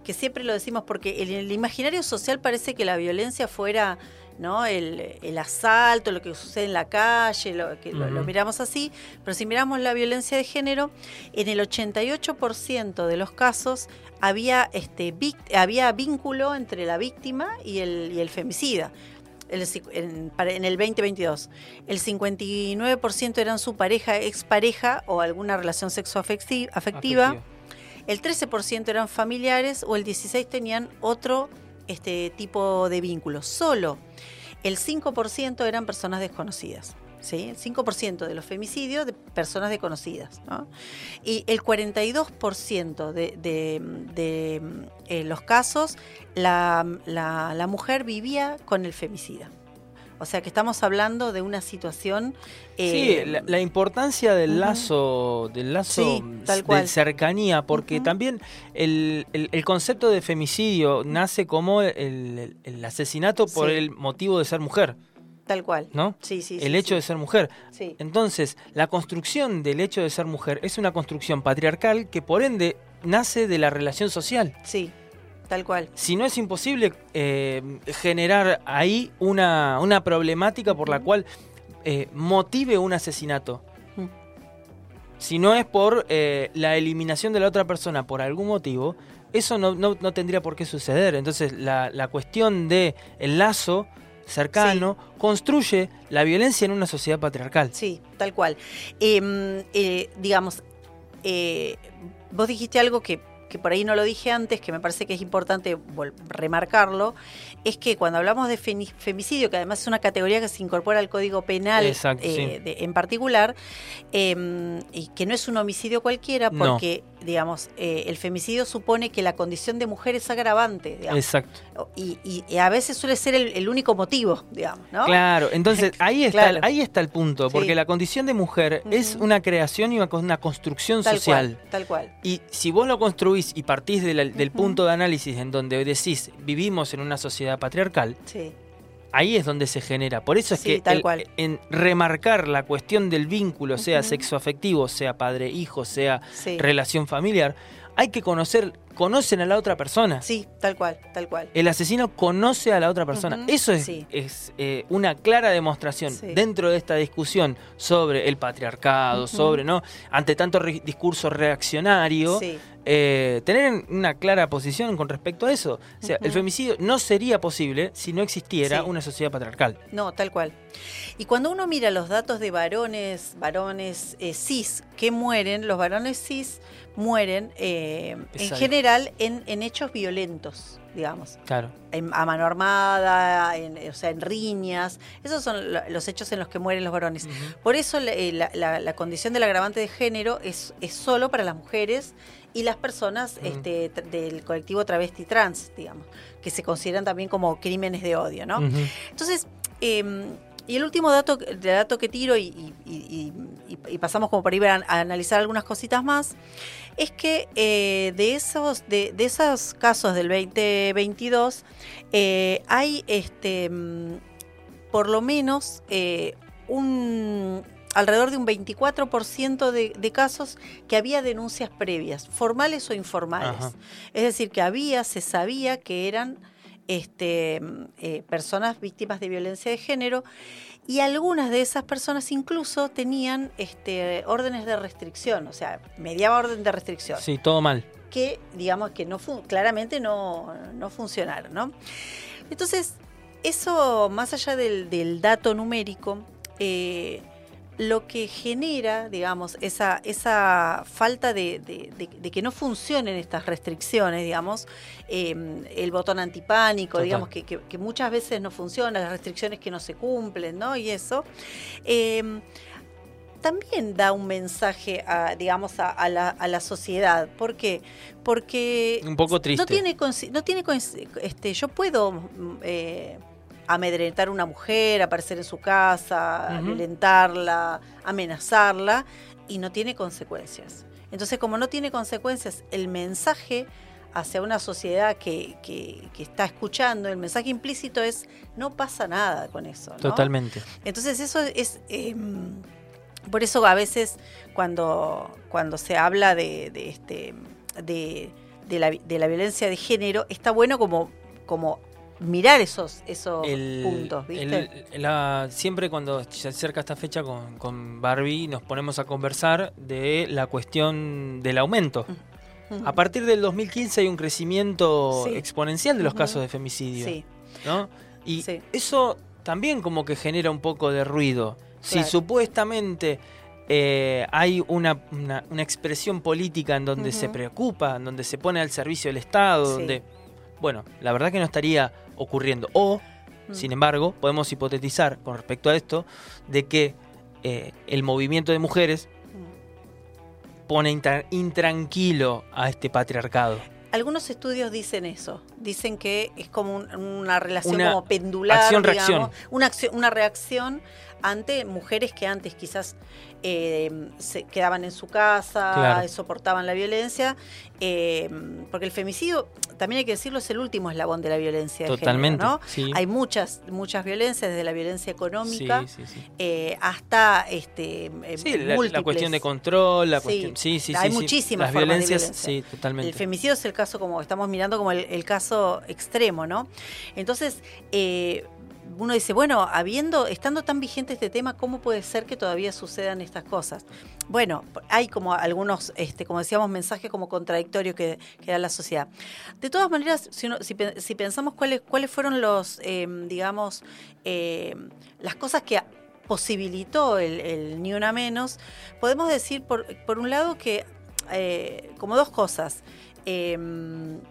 que siempre lo decimos porque en el imaginario social parece que la violencia fuera ¿no? El, el asalto, lo que sucede en la calle, lo, que lo- miramos así, pero si miramos la violencia de género, en el 88% de los casos había, este, había vínculo entre la víctima y el, y el femicida. El en, en el 2022. El 59% eran su pareja, expareja o alguna relación sexoafectiva. afectiva. El 13% eran familiares o el 16% tenían otro este, tipo de vínculo. Solo el 5% eran personas desconocidas. ¿sí? El 5% de los femicidios de personas desconocidas. ¿no? Y el 42% de, de- eh, los casos, la- la mujer vivía con el femicida. O sea que estamos hablando de una situación... Sí, eh, la, la importancia del lazo, del lazo Sí, de cercanía, porque también el, el- el concepto de femicidio nace como el, el- el asesinato por Sí. el motivo de ser mujer, Tal cual. ¿no? Sí, sí, el sí, hecho sí. de ser mujer. Sí. Entonces, la construcción del hecho de ser mujer es una construcción patriarcal que por ende nace de la relación social. Sí, tal cual. Si no es imposible eh, generar ahí una, una problemática por la cual eh, motive un asesinato. Mm. Si no es por eh, la eliminación de la otra persona por algún motivo, eso no, no- no tendría por qué suceder. Entonces, la, la cuestión de el lazo cercano construye la violencia en una sociedad patriarcal. Sí, tal cual. Em, digamos, vos dijiste algo que, que por ahí no lo dije antes, que me parece que es importante remarcarlo, es que cuando hablamos de femicidio, que además es una categoría que se incorpora al Código Penal Exacto, eh, sí. de- en particular, em, y que no es un homicidio cualquiera, No. Digamos, eh, el femicidio supone que la condición de mujer es agravante, digamos, Exacto. y, y- y a veces suele ser el, el único motivo, digamos, ¿no? Claro, entonces ahí está, Claro. ahí está el punto, porque Sí. la condición de mujer es una creación y una, co- una construcción tal social. cual, tal cual. Y si vos lo construís y partís de la- del punto de análisis en donde decís vivimos en una sociedad patriarcal, Sí. Ahí es donde se genera. Por eso es Sí, que tal el- cual. en remarcar la cuestión del vínculo, sea Ujú. sexoafectivo, sea padre-hijo, sea Sí. relación familiar, hay que conocer, conocen a la otra persona. Sí, tal cual, tal cual. El asesino conoce a la otra persona. Eso es, sí. es, eh, una clara demostración Sí. dentro de esta discusión sobre el patriarcado, sobre, ¿no? Ante tanto re- discurso reaccionario, Sí, eh, tener en- una clara posición con respecto a eso. O sea, el femicidio no sería posible si no existiera Sí. una sociedad patriarcal. no, tal cual. Y cuando uno mira los datos de varones, varones eh, cis que mueren, los varones cis mueren eh, en Exacto. General en, en hechos violentos, digamos. Claro. En- a mano armada, en, o sea, en riñas. Esos son lo- los hechos en los que mueren los varones. Por eso la, eh, la- condición del agravante de género es, es solo para las mujeres y las personas este, del colectivo travesti trans, digamos, que se consideran también como crímenes de odio, ¿no? Entonces, eh, y el último dato, el dato que tiro y, y- y- y- y pasamos como para ir a, a analizar algunas cositas más, es que eh, de, esos, de, de esos casos del 2022 eh, hay este mm, por lo menos eh, un alrededor de un 24% de, de casos que había denuncias previas, formales o informales. Ajá. Es decir, que había, se sabía que eran este, mm, eh, personas víctimas de violencia de género y algunas de esas personas incluso tenían este, órdenes de restricción, o sea, mediaba orden de restricción Sí, todo mal. que digamos que no claramente no, no funcionaron, ¿no? Entonces, eso, más allá del, del dato numérico, eh, lo que genera, digamos, esa, esa falta de, de- de- de que no funcionen estas restricciones, digamos, eh, el botón antipánico, Total. digamos, que, que- que muchas veces no funciona, las restricciones que no se cumplen, ¿no? Y eso. eh, también da un mensaje, a, digamos, a, a la, a la sociedad. ¿Por qué? Porque Un poco triste. no tiene, no tiene este, yo puedo mm, eh, amedrentar a una mujer, aparecer en su casa, Ujú. violentarla, amenazarla, y no tiene consecuencias. Entonces, como no tiene consecuencias, el mensaje hacia una sociedad que, que- que está escuchando, el mensaje implícito es no pasa nada con eso. ¿no? Totalmente. Entonces eso es... eh, por eso a veces cuando, cuando se habla de, de este, de, de la, de la violencia de género, está bueno como, como mirar esos, esos El- puntos, ¿viste? el- la- siempre cuando se acerca esta fecha con, con Barbie nos ponemos a conversar de la cuestión del aumento. Ujú. A partir del 2015 hay un crecimiento Sí. exponencial de los casos de femicidio. Sí, ¿no? Y Sí. eso también como que genera un poco de ruido. Si Claro. supuestamente eh, hay una, una- una expresión política en donde se preocupa, en donde se pone al servicio del Estado, donde... Bueno, la verdad que no estaría ocurriendo. O, Mm. sin embargo, podemos hipotetizar con respecto a esto, de que eh, el movimiento de mujeres pone intra- intranquilo a este patriarcado. Algunos estudios dicen eso, dicen que es como un- una relación Una como pendular, digamos, una, acción- una reacción ante mujeres que antes quizás eh, se quedaban en su casa, Claro. soportaban la violencia, eh, porque el femicidio, también hay que decirlo, es el último eslabón de la violencia de Totalmente. género, ¿no? sí. Hay muchas, muchas violencias, desde la violencia económica Sí, sí, eh, hasta este, Sí, la- la, cuestión de control, la Sí, cuestión. Sí, sí, hay sí, sí. muchísimas Las formas de violencias, violencia. sí, totalmente. El femicidio es el caso como estamos mirando como el, el caso extremo, ¿no? Entonces, eh, uno dice, bueno, habiendo, estando tan vigente este tema, ¿cómo puede ser que todavía sucedan estas cosas? Bueno, hay como algunos, este, como decíamos, mensajes como contradictorios que, da la sociedad. De todas maneras, si, pensamos cuáles, cuáles fueron los, eh, digamos, eh, las cosas que posibilitó el, el Ni Una Menos, podemos decir, por, por un lado, que eh, como dos cosas. Eh,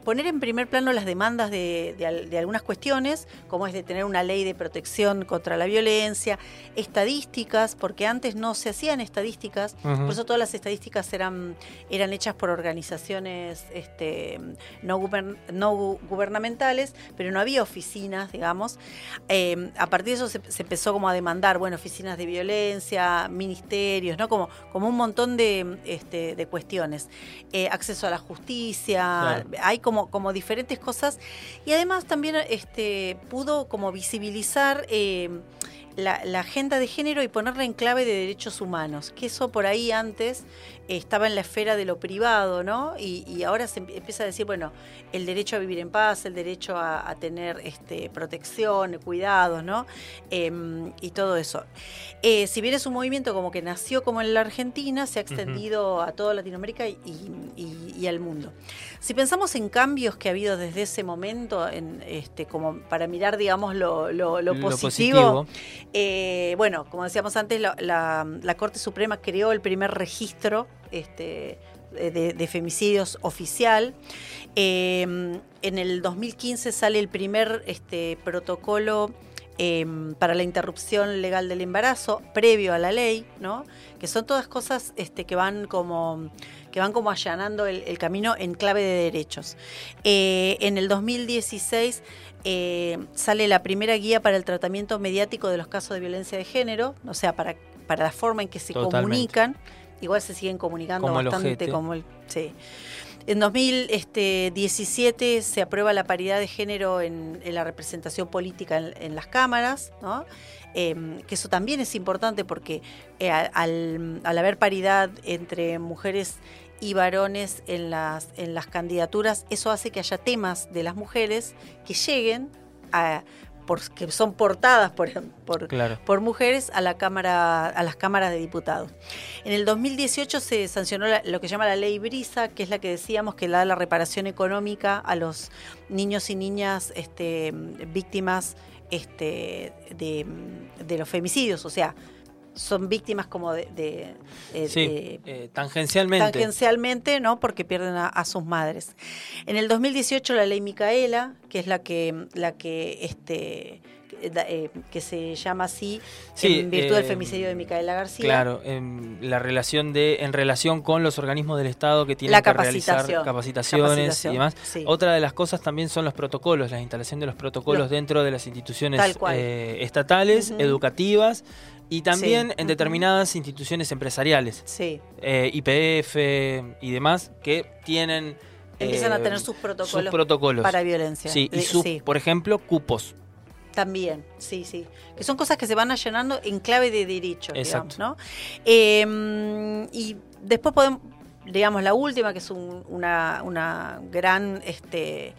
poner en primer plano las demandas de, de al- de algunas cuestiones, como es de tener una ley de protección contra la violencia, estadísticas, porque antes no se hacían estadísticas, por eso todas las estadísticas eran, eran hechas por organizaciones este, no, guber- no gu- gubernamentales, pero no había oficinas, digamos. Eh, a partir de eso se, se empezó como a demandar, bueno, oficinas de violencia, ministerios, ¿no? Como, como un montón de, este, de cuestiones. Eh, acceso a la justicia, Claro. hay como, como diferentes cosas. Y además también este, pudo como visibilizar eh, la, la agenda de género y ponerla en clave de derechos humanos, que eso por ahí antes estaba en la esfera de lo privado, ¿no? Y, y ahora se empie- empieza a decir, bueno, el derecho a vivir en paz, el derecho a, a tener este, protección, cuidados, ¿no? Em, y todo eso. Eh, si bien es un movimiento como que nació como en la Argentina, se ha extendido a toda Latinoamérica y, y- y al mundo. Si pensamos en cambios que ha habido desde ese momento, en, este, como para mirar, digamos, lo, lo- lo positivo, eh, bueno, como decíamos antes, la, la- la Corte Suprema creó el primer registro este, de, de femicidios oficial. Eh, en el 2015 sale el primer este, protocolo eh, para la interrupción legal del embarazo previo a la ley, ¿no? Que son todas cosas este, que van como que van como allanando el, el camino en clave de derechos. Eh, en el 2016 eh, sale la primera guía para el tratamiento mediático de los casos de violencia de género, o sea, para, para la forma en que se Totalmente. comunican. Igual se siguen comunicando Como el bastante ojete. como el. Sí. En 2017 se aprueba la paridad de género en, en la representación política en, en las cámaras, ¿no? Em, que eso también es importante porque eh, al, al haber paridad entre mujeres y varones en las, en las candidaturas, eso hace que haya temas de las mujeres que lleguen a por, que son portadas por, por, Claro. por mujeres a la cámara a las cámaras de diputados. En el 2018 se sancionó la- lo que se llama la ley Brisa, que es la que decíamos que da la reparación económica a los niños y niñas este, víctimas este, de, de los femicidios, o sea, son víctimas como de, de- eh, Sí, de- eh, tangencialmente. tangencialmente, ¿no? Porque pierden a, a sus madres. En el 2018 la ley Micaela, que es la que la que este eh, que se llama así Sí, en virtud del eh, femicidio de Micaela García. Claro, en la relación de en relación con los organismos del Estado que tienen La que realizar capacitaciones Capacitación, y demás. sí. Otra de las cosas también son los protocolos, la instalación de los protocolos Los- dentro de las instituciones eh, estatales, educativas y también Sí, en determinadas instituciones empresariales, Sí, eh, IPF y demás, que tienen empiezan a eh, tener sus protocolos, sus protocolos. para violencia. Sí, y De- sus, sí, por ejemplo, cupos. también, sí, sí. Que son cosas que se van allanando en clave de derecho, digamos, Exacto. ¿no? Eh, y después podemos digamos, la última, que es un- una, una gran este,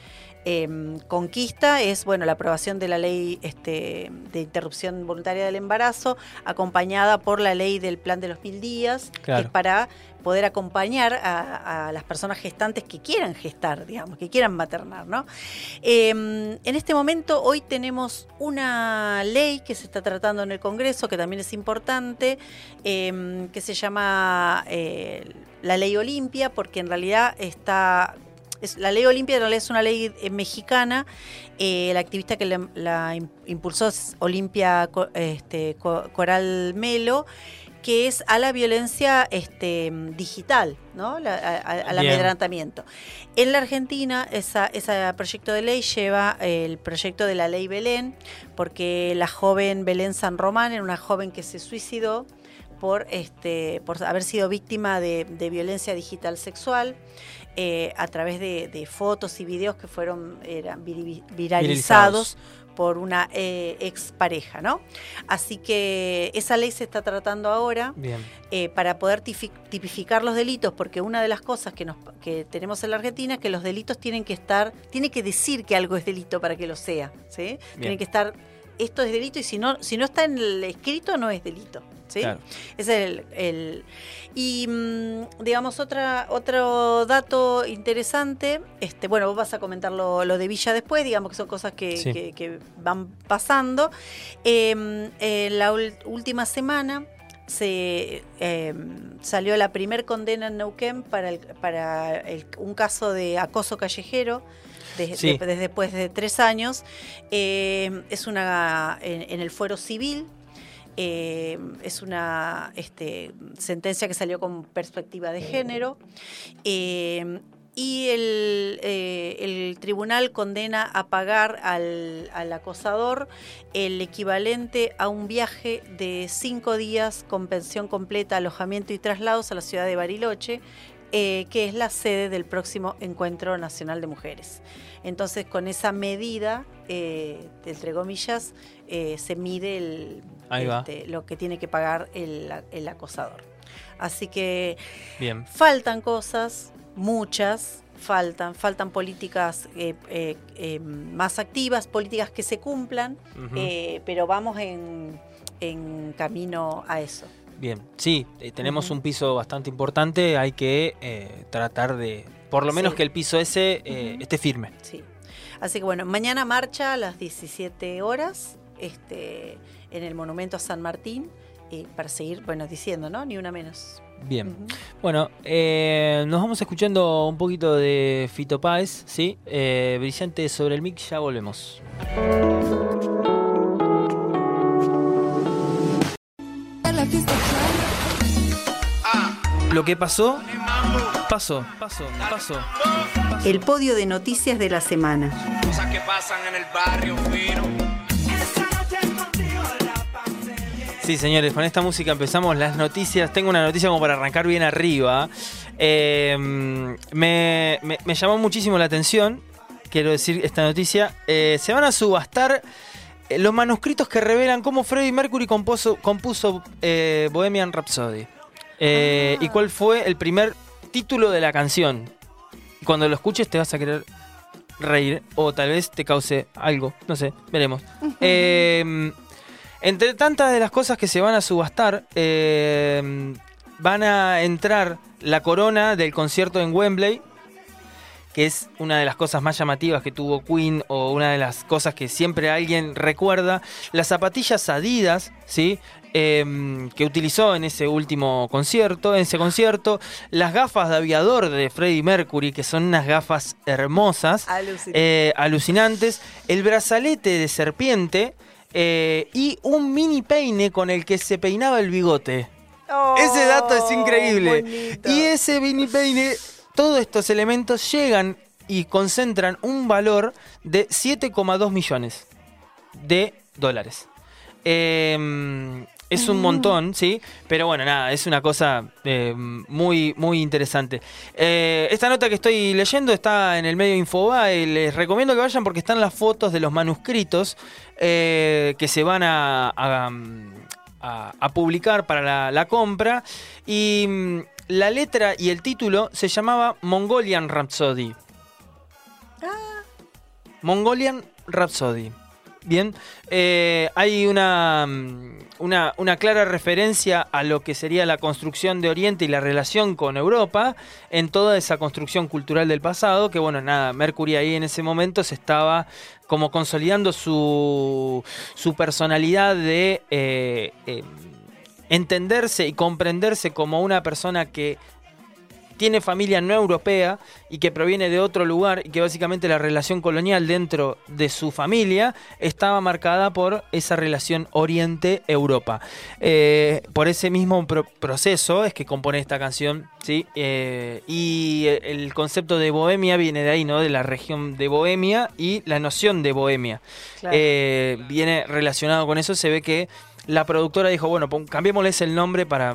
em, conquista, es bueno la aprobación de la ley este, de interrupción voluntaria del embarazo, acompañada por la ley del plan de los mil días, que es para poder acompañar a, a las personas gestantes que quieran gestar, digamos, que quieran maternar, ¿no? Eh, en este momento, hoy tenemos una ley que se está tratando en el Congreso, que también es importante, eh, que se llama eh, la Ley Olimpia, porque en realidad está. Es- la ley Olimpia en realidad es una ley eh, mexicana. eh, la activista que la, la im- impulsó es Olimpia este, Co- Coral Melo que es a la violencia este, digital, ¿no? La- a- a- al Bien. amedrentamiento. En la Argentina, esa, ese proyecto de ley lleva el proyecto de la ley Belén, porque la joven Belén San Román era una joven que se suicidó por, este, por haber sido víctima de, de violencia digital sexual. Eh, a través de, de fotos y videos que fueron eran viralizados por una eh, expareja, ¿no? Así que esa ley se está tratando ahora eh, para poder tipificar los delitos, porque una de las cosas que, nos, que tenemos en la Argentina es que los delitos tienen que estar, tiene que decir que algo es delito para que lo sea, ¿sí? Tiene que estar, esto es delito y si no, si no está en el escrito no es delito, ¿sí? Claro. Es el, el- y mm, digamos otra otro dato interesante, este, bueno, vos vas a comentar lo, lo de Villa después, digamos que son cosas que, Sí. que- que van pasando. Eh, en la última semana se eh, salió la primer condena en Neuquén para, el- para el- un caso de acoso callejero. de- Sí. de- desde después de tres años. Eh, es una en, en el fuero civil. Eh, es una este, sentencia que salió con perspectiva de género. eh, y el, eh, el tribunal condena a pagar al, acosador el equivalente a un viaje de cinco días con pensión completa, alojamiento y traslados a la ciudad de Bariloche, que es la sede del próximo Encuentro Nacional de Mujeres. Entonces, con esa medida, entre comillas, eh, se mide el, este, lo que tiene que pagar el, el acosador. Así que Bien. faltan cosas, muchas, faltan, faltan políticas eh, eh, eh, más activas, políticas que se cumplan, pero vamos en, en camino a eso. Bien, sí, tenemos un piso bastante importante, hay que tratar de, por lo menos Sí. que el piso ese esté firme. Sí. Así que bueno, mañana marcha a las 17 horas este, en el Monumento a San Martín eh, para seguir, bueno, diciendo, ¿no? Ni una menos. Bien, bueno, eh, nos vamos escuchando un poquito de Fito Páez, ¿sí? Eh, brillante sobre el mic, ya volvemos. Lo que pasó, pasó, pasó, pasó. El podio de noticias de la semana. Cosas que pasan en el barrio Sí, señores, con esta música empezamos las noticias. Tengo una noticia como para arrancar bien arriba. Eh, me, me- me llamó muchísimo la atención, quiero decir, esta noticia. Eh, se van a subastar eh, los manuscritos que revelan cómo Freddie Mercury compuso, compuso eh, Bohemian Rhapsody. Eh, Ah. Y cuál fue el primer título de la canción. Cuando lo escuches te vas a querer reír o tal vez te cause algo, no sé, veremos. Eh, entre tantas de las cosas que se van a subastar, eh, van a entrar la corona del concierto en Wembley, que es una de las cosas más llamativas que tuvo Queen o una de las cosas que siempre alguien recuerda. Las zapatillas Adidas, ¿sí? Em, que utilizó en ese último concierto, en ese concierto, las gafas de aviador de Freddie Mercury, que son unas gafas hermosas, Alucinante. eh, alucinantes, el brazalete de serpiente eh, y un mini peine con el que se peinaba el bigote. Ese dato es increíble. bonito. Y ese mini peine, todos estos elementos llegan y concentran un valor de 7,2 millones de dólares. Eh, es un montón, ¿sí? Pero bueno, nada, es una cosa eh, muy, muy interesante. Eh, esta nota que estoy leyendo está en el medio Infobae. Les recomiendo que vayan porque están las fotos de los manuscritos eh, que se van a, a- a- a publicar para la, la compra. Y mm, la letra y el título se llamaba Mongolian Rhapsody. Mongolian Rhapsody. Bien, eh, hay una, mm, una, una clara referencia a lo que sería la construcción de Oriente y la relación con Europa en toda esa construcción cultural del pasado, que bueno, nada, Mercury ahí en ese momento se estaba como consolidando su, su personalidad de eh, eh, entenderse y comprenderse como una persona que tiene familia no europea y que proviene de otro lugar y que básicamente la relación colonial dentro de su familia estaba marcada por esa relación Oriente-Europa. Eh, por ese mismo pro- proceso es que compone esta canción, ¿sí? Eh, y el concepto de Bohemia viene de ahí, ¿no? De la región de Bohemia y la noción de Bohemia. Claro. Eh, viene relacionado con eso, se ve que la productora dijo, bueno, cambiémosles el nombre para...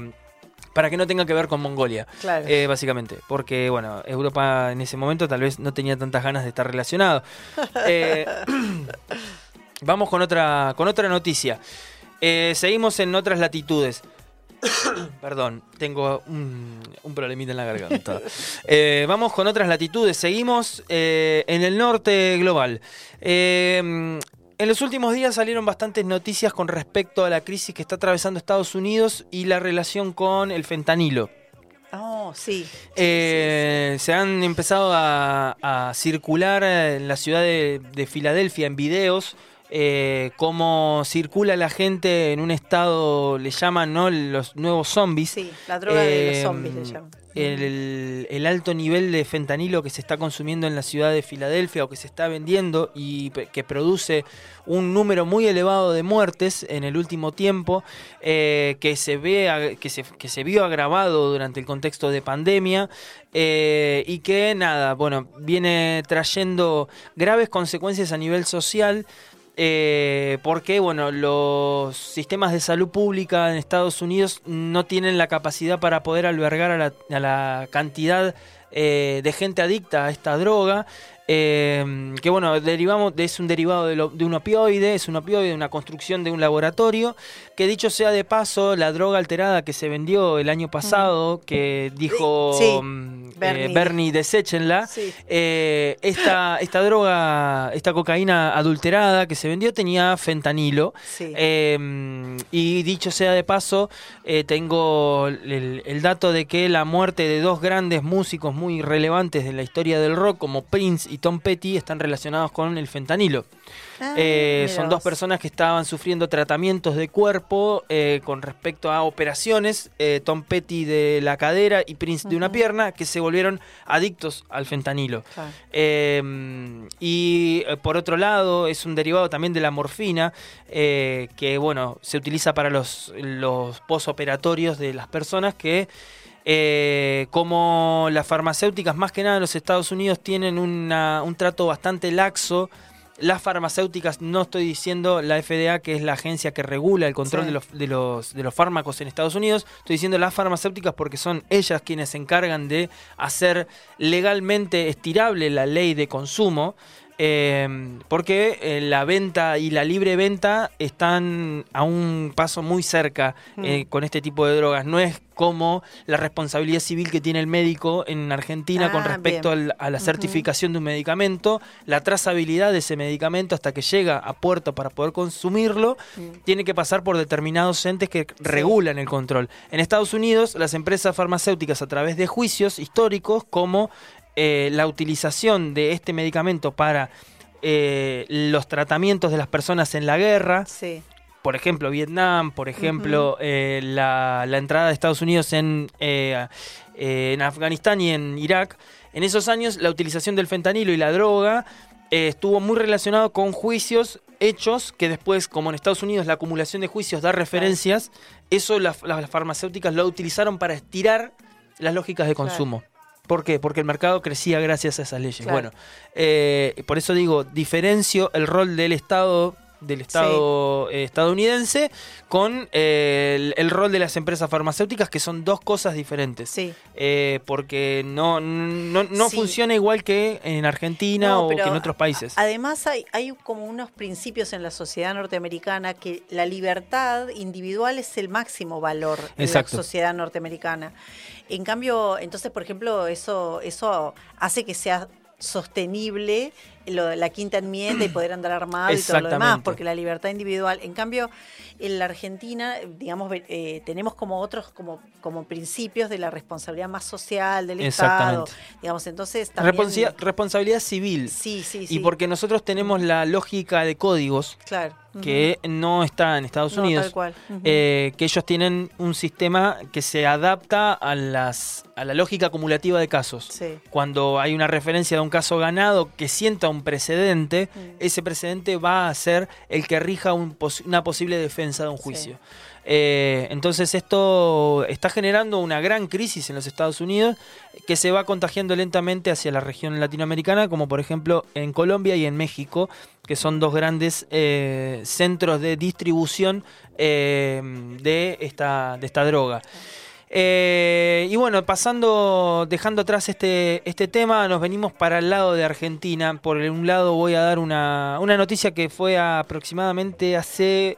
Para que no tenga que ver con Mongolia. Claro. Eh, básicamente. Porque, bueno, Europa en ese momento tal vez no tenía tantas ganas de estar relacionado. Eh, vamos con otra, con otra noticia. Eh, seguimos en otras latitudes. Perdón, tengo un, un problemita en la garganta. Eh, vamos con otras latitudes. Seguimos eh, en el norte global. Eh, en los últimos días salieron bastantes noticias con respecto a la crisis que está atravesando Estados Unidos y la relación con el fentanilo. Oh, sí. Eh, se han empezado a, a circular en la ciudad de, de Filadelfia en videos eh, cómo circula la gente en un estado, le llaman ¿no? los nuevos zombies. Sí, la droga de los Eh, zombies le llaman. El, el alto nivel de fentanilo que se está consumiendo en la ciudad de Filadelfia o que se está vendiendo y que produce un número muy elevado de muertes en el último tiempo, eh, que, se ve, que, se, que se vio agravado durante el contexto de pandemia eh, y que nada, bueno, viene trayendo graves consecuencias a nivel social. Eh, porque bueno, los sistemas de salud pública en Estados Unidos no tienen la capacidad para poder albergar a la, cantidad eh, de gente adicta a esta droga. eh, que bueno, derivamos, es un derivado de, lo- de un opioide, es un opioide, una construcción de un laboratorio, que dicho sea de paso, la droga alterada que se vendió el año pasado, que dijo Sí, eh, Bernie. Bernie, deséchenla, Sí. eh, esta, esta droga, esta cocaína adulterada que se vendió tenía fentanilo. Sí. Eh, y dicho sea de paso, eh, tengo el, el dato de que la muerte de dos grandes músicos muy relevantes de la historia del rock, como Prince y Tom Petty, están relacionados con el fentanilo. Ah, Eh, son dos personas que estaban sufriendo tratamientos de cuerpo eh, con respecto a operaciones, eh, Tom Petty de la cadera y Prince de una pierna, que se volvieron adictos al fentanilo. Claro. Eh, y eh, por otro lado, es un derivado también de la morfina, que bueno, se utiliza para los, los posoperatorios de las personas que, eh, como las farmacéuticas, más que nada en los Estados Unidos, tienen una- un trato bastante laxo. Las farmacéuticas, no estoy diciendo la FDA, que es la agencia que regula el control Sí. de, los, de, los, de los fármacos en Estados Unidos, estoy diciendo las farmacéuticas porque son ellas quienes se encargan de hacer legalmente estirable la ley de consumo. Eh, porque la venta y la libre venta están a un paso muy cerca eh, con este tipo de drogas. No es como la responsabilidad civil que tiene el médico en Argentina con Ah, respecto al- a la certificación de un medicamento, la trazabilidad de ese medicamento hasta que llega a puerto para poder consumirlo, Mm. tiene que pasar por determinados entes que regulan el control. En Estados Unidos, las empresas farmacéuticas a través de juicios históricos como eh, la utilización de este medicamento para eh, los tratamientos de las personas en la guerra, Sí. por ejemplo, Vietnam, por ejemplo, eh, la, la entrada de Estados Unidos en, en Afganistán y en Irak, en esos años la utilización del fentanilo y la droga estuvo muy relacionado con juicios hechos que después, como en Estados Unidos la acumulación de juicios da referencias, eso las, las farmacéuticas lo utilizaron para estirar las lógicas de Claro. ¿Por qué? Porque el mercado crecía gracias a esas leyes. Claro. Bueno, eh, por eso digo, diferencio el rol del Estado del Estado eh, estadounidense con eh, el, el rol de las empresas farmacéuticas, que son dos cosas diferentes. Sí. Eh, porque no, no, no Sí. funciona igual que en Argentina No, o que en otros países. Además hay, hay como unos principios en la sociedad norteamericana que la libertad individual es el máximo valor en la sociedad norteamericana. En cambio, entonces, por ejemplo, eso, eso hace que sea sostenible lo la quinta enmienda y poder andar armado y todo lo demás, porque la libertad individual. En cambio, en la Argentina, digamos, eh, tenemos como otros como, como principios de la responsabilidad más social del Estado. Digamos, entonces también. Responsabilidad civil. Sí, sí, sí. Y porque nosotros tenemos la lógica de códigos Claro. que no está en Estados No, Unidos. tal cual. Ujú. eh, que ellos tienen un sistema que se adapta a, las, a la lógica acumulativa de casos. Sí. Cuando hay una referencia de un caso ganado que sienta un precedente, Mm. ese precedente va a ser el que rija un pos- una posible defensa de un juicio. Eh, entonces esto está generando una gran crisis en los Estados Unidos que se va contagiando lentamente hacia la región latinoamericana, como por ejemplo en Colombia y en México, que son dos grandes eh, centros de distribución eh, de, esta, de esta droga. Eh, y bueno, pasando, dejando atrás este, este tema, nos venimos para el lado de Argentina. Por un lado voy a dar una, una noticia que fue aproximadamente hace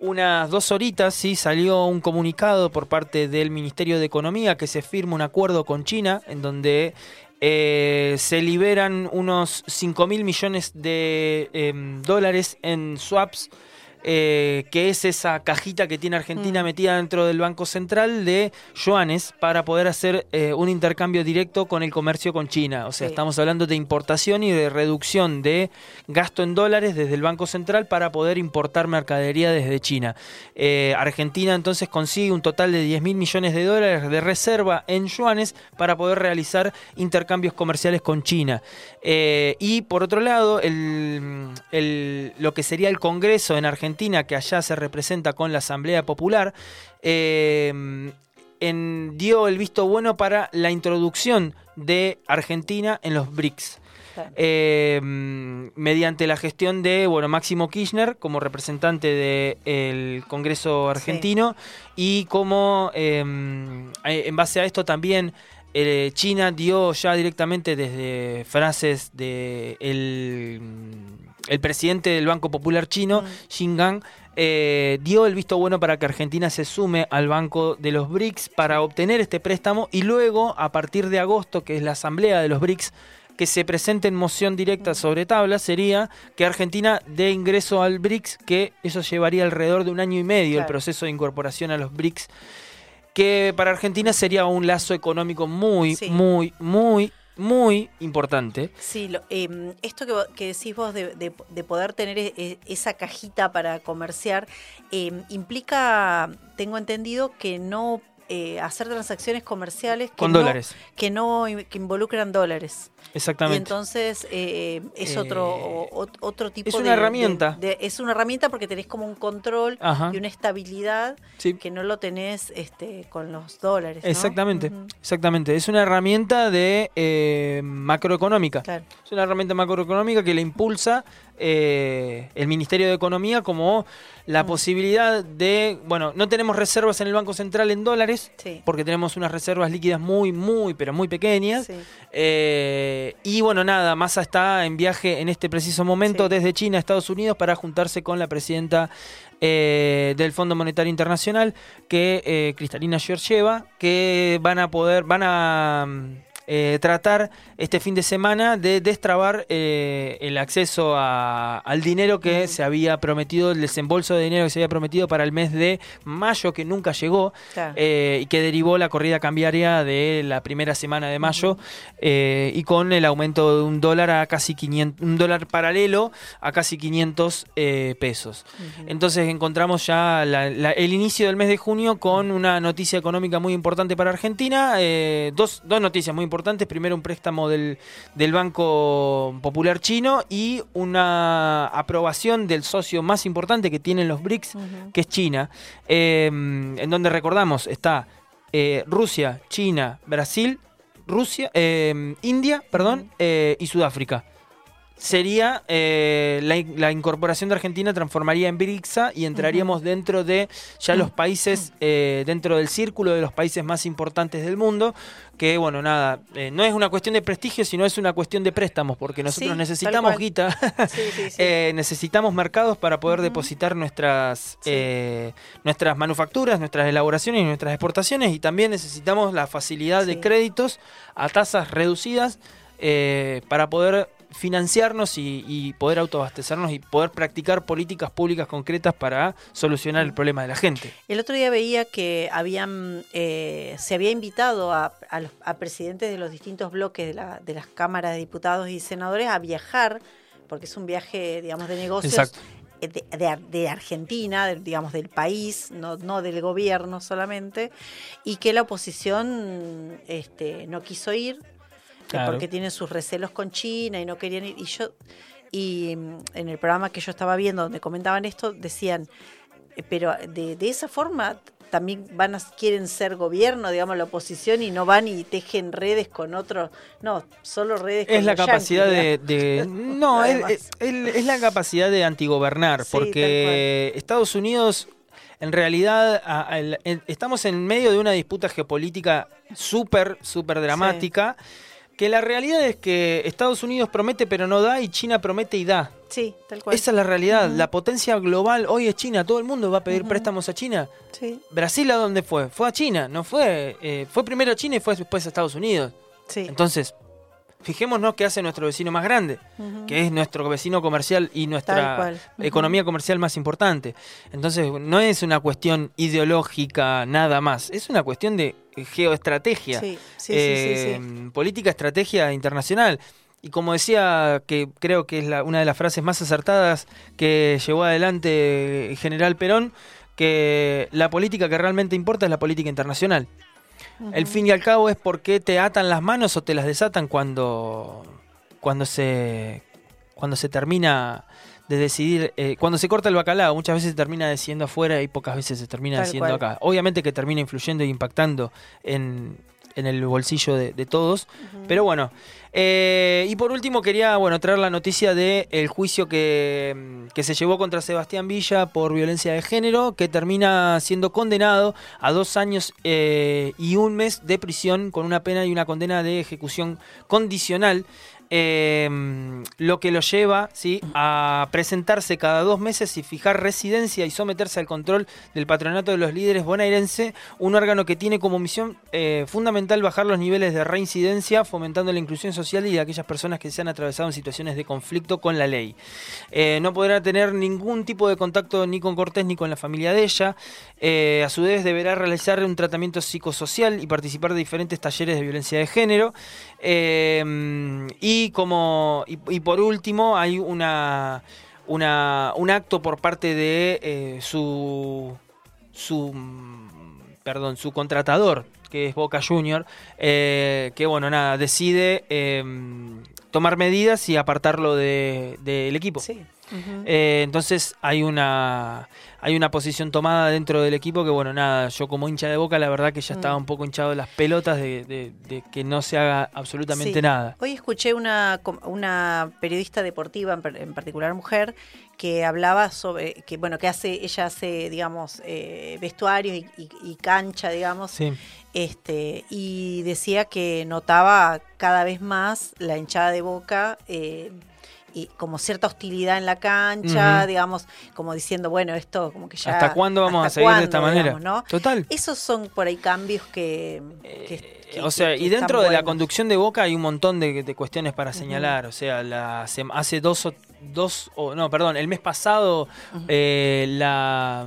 unas dos horitas, sí, salió un comunicado por parte del Ministerio de Economía que se firma un acuerdo con China en donde eh, se liberan unos 5 mil millones de em, dólares en swaps eh, que es esa cajita que tiene Argentina Mm. metida dentro del Banco Central de yuanes para poder hacer eh, un intercambio directo con el comercio con China. O sea, Sí. estamos hablando de importación y de reducción de gasto en dólares desde el Banco Central para poder importar mercadería desde China. Eh, Argentina entonces consigue un total de 10 mil millones de dólares de reserva en yuanes para poder realizar intercambios comerciales con China. Eh, y por otro lado, el, el- lo que sería el Congreso en Argentina, que allá se representa con la Asamblea Popular, eh, en- dio el visto bueno para la introducción de Argentina en los BRICS. Eh, mm, mediante la gestión de bueno Máximo Kirchner como representante del Congreso argentino y como eh, eh, en base a esto también eh, China dio ya directamente desde frases de el, el presidente del Banco Popular chino, Mm. Xingang, eh, dio el visto bueno para que Argentina se sume al Banco de los BRICS para obtener este préstamo y luego, a partir de agosto, que es la asamblea de los BRICS, que se presente en moción directa sobre tabla sería que Argentina dé ingreso al BRICS, que eso llevaría alrededor de un año y medio el proceso de incorporación a los BRICS, que para Argentina sería un lazo económico muy, Sí. muy, muy, muy importante. Sí, lo- em, esto que, que decís vos de, de- de poder tener e- e- esa cajita para comerciar em, implica, tengo entendido, que no eh, hacer transacciones comerciales que Con no- dólares. que no que involucran dólares. Y Exactamente. entonces eh, es otro Eh, otro tipo es de- una de- herramienta. de- es una herramienta porque tenés como un control Ajá. y una estabilidad Sí. que no lo tenés este con los dólares. ¿no? Exactamente, exactamente. Es una herramienta de eh, macroeconómica. Claro. Es una herramienta macroeconómica que le impulsa el Ministerio de Economía como la Mm. posibilidad de, bueno, no tenemos reservas en el Banco Central en dólares, Sí. porque tenemos unas reservas líquidas muy, muy, pero muy pequeñas. Sí. Eh, y bueno, nada, Massa está en viaje en este preciso momento Sí. desde China a Estados Unidos para juntarse con la presidenta eh, del Fondo Monetario Internacional, que eh, Cristalina Georgieva, que van a poder, van a mm, eh, tratar este fin de semana de destrabar eh, el acceso a- al dinero que se había prometido, el desembolso de dinero que se había prometido para el mes de mayo, que nunca llegó Claro. eh, y que derivó la corrida cambiaria de la primera semana de mayo y con el aumento de un dólar a casi 500, un dólar paralelo a casi 500 eh, pesos. Entonces encontramos ya la- la- el inicio del mes de junio con una noticia económica muy importante para Argentina, dos, dos noticias muy importantes, primero un préstamo del, del Banco Popular Chino y una aprobación del socio más importante que tienen los BRICS, que es China, eh, en donde recordamos está eh, Rusia, China, Brasil, Rusia, eh, India, perdón, eh, y Sudáfrica. Sería eh, la, in- la incorporación de Argentina transformaría en BRICSA y entraríamos dentro de ya los países, eh, dentro del círculo de los países más importantes del mundo, que bueno, nada, eh, no es una cuestión de prestigio, sino es una cuestión de préstamos, porque nosotros Sí, necesitamos guita, Sí, sí, sí. necesitamos mercados para poder depositar nuestras, nuestras manufacturas, nuestras elaboraciones y nuestras exportaciones, y también necesitamos la facilidad de créditos a tasas reducidas para poder financiarnos y, y poder autoabastecernos y poder practicar políticas públicas concretas para solucionar el problema de la gente. El otro día veía que habían eh, se había invitado a, a los- a presidentes de los distintos bloques de, la- de las cámaras de diputados y senadores a viajar, porque es un viaje, digamos, de negocios Exacto. eh, de, de Ar- de Argentina, de- digamos, del país, no, no del gobierno solamente, y que la oposición este, no quiso ir, Claro. porque tienen sus recelos con China y no querían ir. Y yo, y mm, en el programa que yo estaba viendo donde comentaban esto, decían, eh, pero de, de esa forma también van a, quieren ser gobierno, digamos, la oposición y no van y tejen redes con otros, no, solo redes con Es la los capacidad de, No, es, la capacidad de antigobernar, Sí, porque Estados Unidos, en realidad, a- estamos en medio de una disputa geopolítica súper, súper dramática, que la realidad es que Estados Unidos promete pero no da y China promete y da. Sí, tal cual. Esa es la realidad. La potencia global hoy es China. Todo el mundo va a pedir préstamos a China. Sí, Brasil a dónde fue? Fue a China, no fue. eh, fue primero a China y fue después a Estados Unidos. sí. Entonces, fijémonos qué hace nuestro vecino más grande, que es nuestro vecino comercial y nuestra economía comercial más importante. Entonces, no es una cuestión ideológica nada más, es una cuestión de geoestrategia, Sí, sí, sí, sí, eh, sí. política, estrategia internacional. Y como decía, que creo que es la- una de las frases más acertadas que llevó adelante el general Perón, que la política que realmente importa es la política internacional. El fin y al cabo es por qué te atan las manos o te las desatan cuando, cuando, se, cuando se termina de decidir, eh, cuando se corta el bacalao, muchas veces se termina decidiendo afuera y pocas veces se termina cual. acá. Obviamente que termina influyendo e impactando en, en el bolsillo de, de todos, pero bueno. eh, y por último quería bueno traer la noticia del el juicio que, que se llevó contra Sebastián Villa por violencia de género, que termina siendo condenado a dos años eh, y un mes de prisión con una pena y una condena de ejecución condicional. Eh, lo que lo lleva ¿sí? a presentarse cada dos meses y fijar residencia y someterse al control del patronato de los líderes bonaerense, un órgano que tiene como misión eh, fundamental bajar los niveles de reincidencia, fomentando la inclusión social y de aquellas personas que se han atravesado en situaciones de conflicto con la ley. Eh, no podrá tener ningún tipo de contacto ni con Cortés ni con la familia de ella. Eh, a su vez deberá realizar un tratamiento psicosocial y participar de diferentes talleres de violencia de género. Eh, y como y, y por último hay una, una un acto por parte de eh, su su perdón su contratador que es Boca Junior eh, que bueno nada decide eh, tomar medidas y apartarlo de- del equipo Sí. Eh, entonces hay una hay una posición tomada dentro del equipo que bueno nada yo como hincha de Boca la verdad que ya estaba Mm. un poco hinchado de las pelotas de, de- de que no se haga absolutamente Sí. nada Hoy escuché una, una periodista deportiva, en, par- en particular mujer, que hablaba sobre, que bueno, que hace, ella hace, digamos, eh, vestuarios y, y- y cancha, digamos, sí este, y decía que notaba cada vez más la hinchada de boca. eh, y como cierta hostilidad en la cancha, digamos, como diciendo, bueno, esto como que ya... hasta cuándo vamos a seguir de esta manera digamos, ¿no? total. Esos son por ahí cambios que... que- Eh, que- o sea, que- y dentro de la conducción de Boca hay un montón de, de cuestiones para señalar. O sea, la, hace dos o dos o no, perdón, el mes pasado eh, la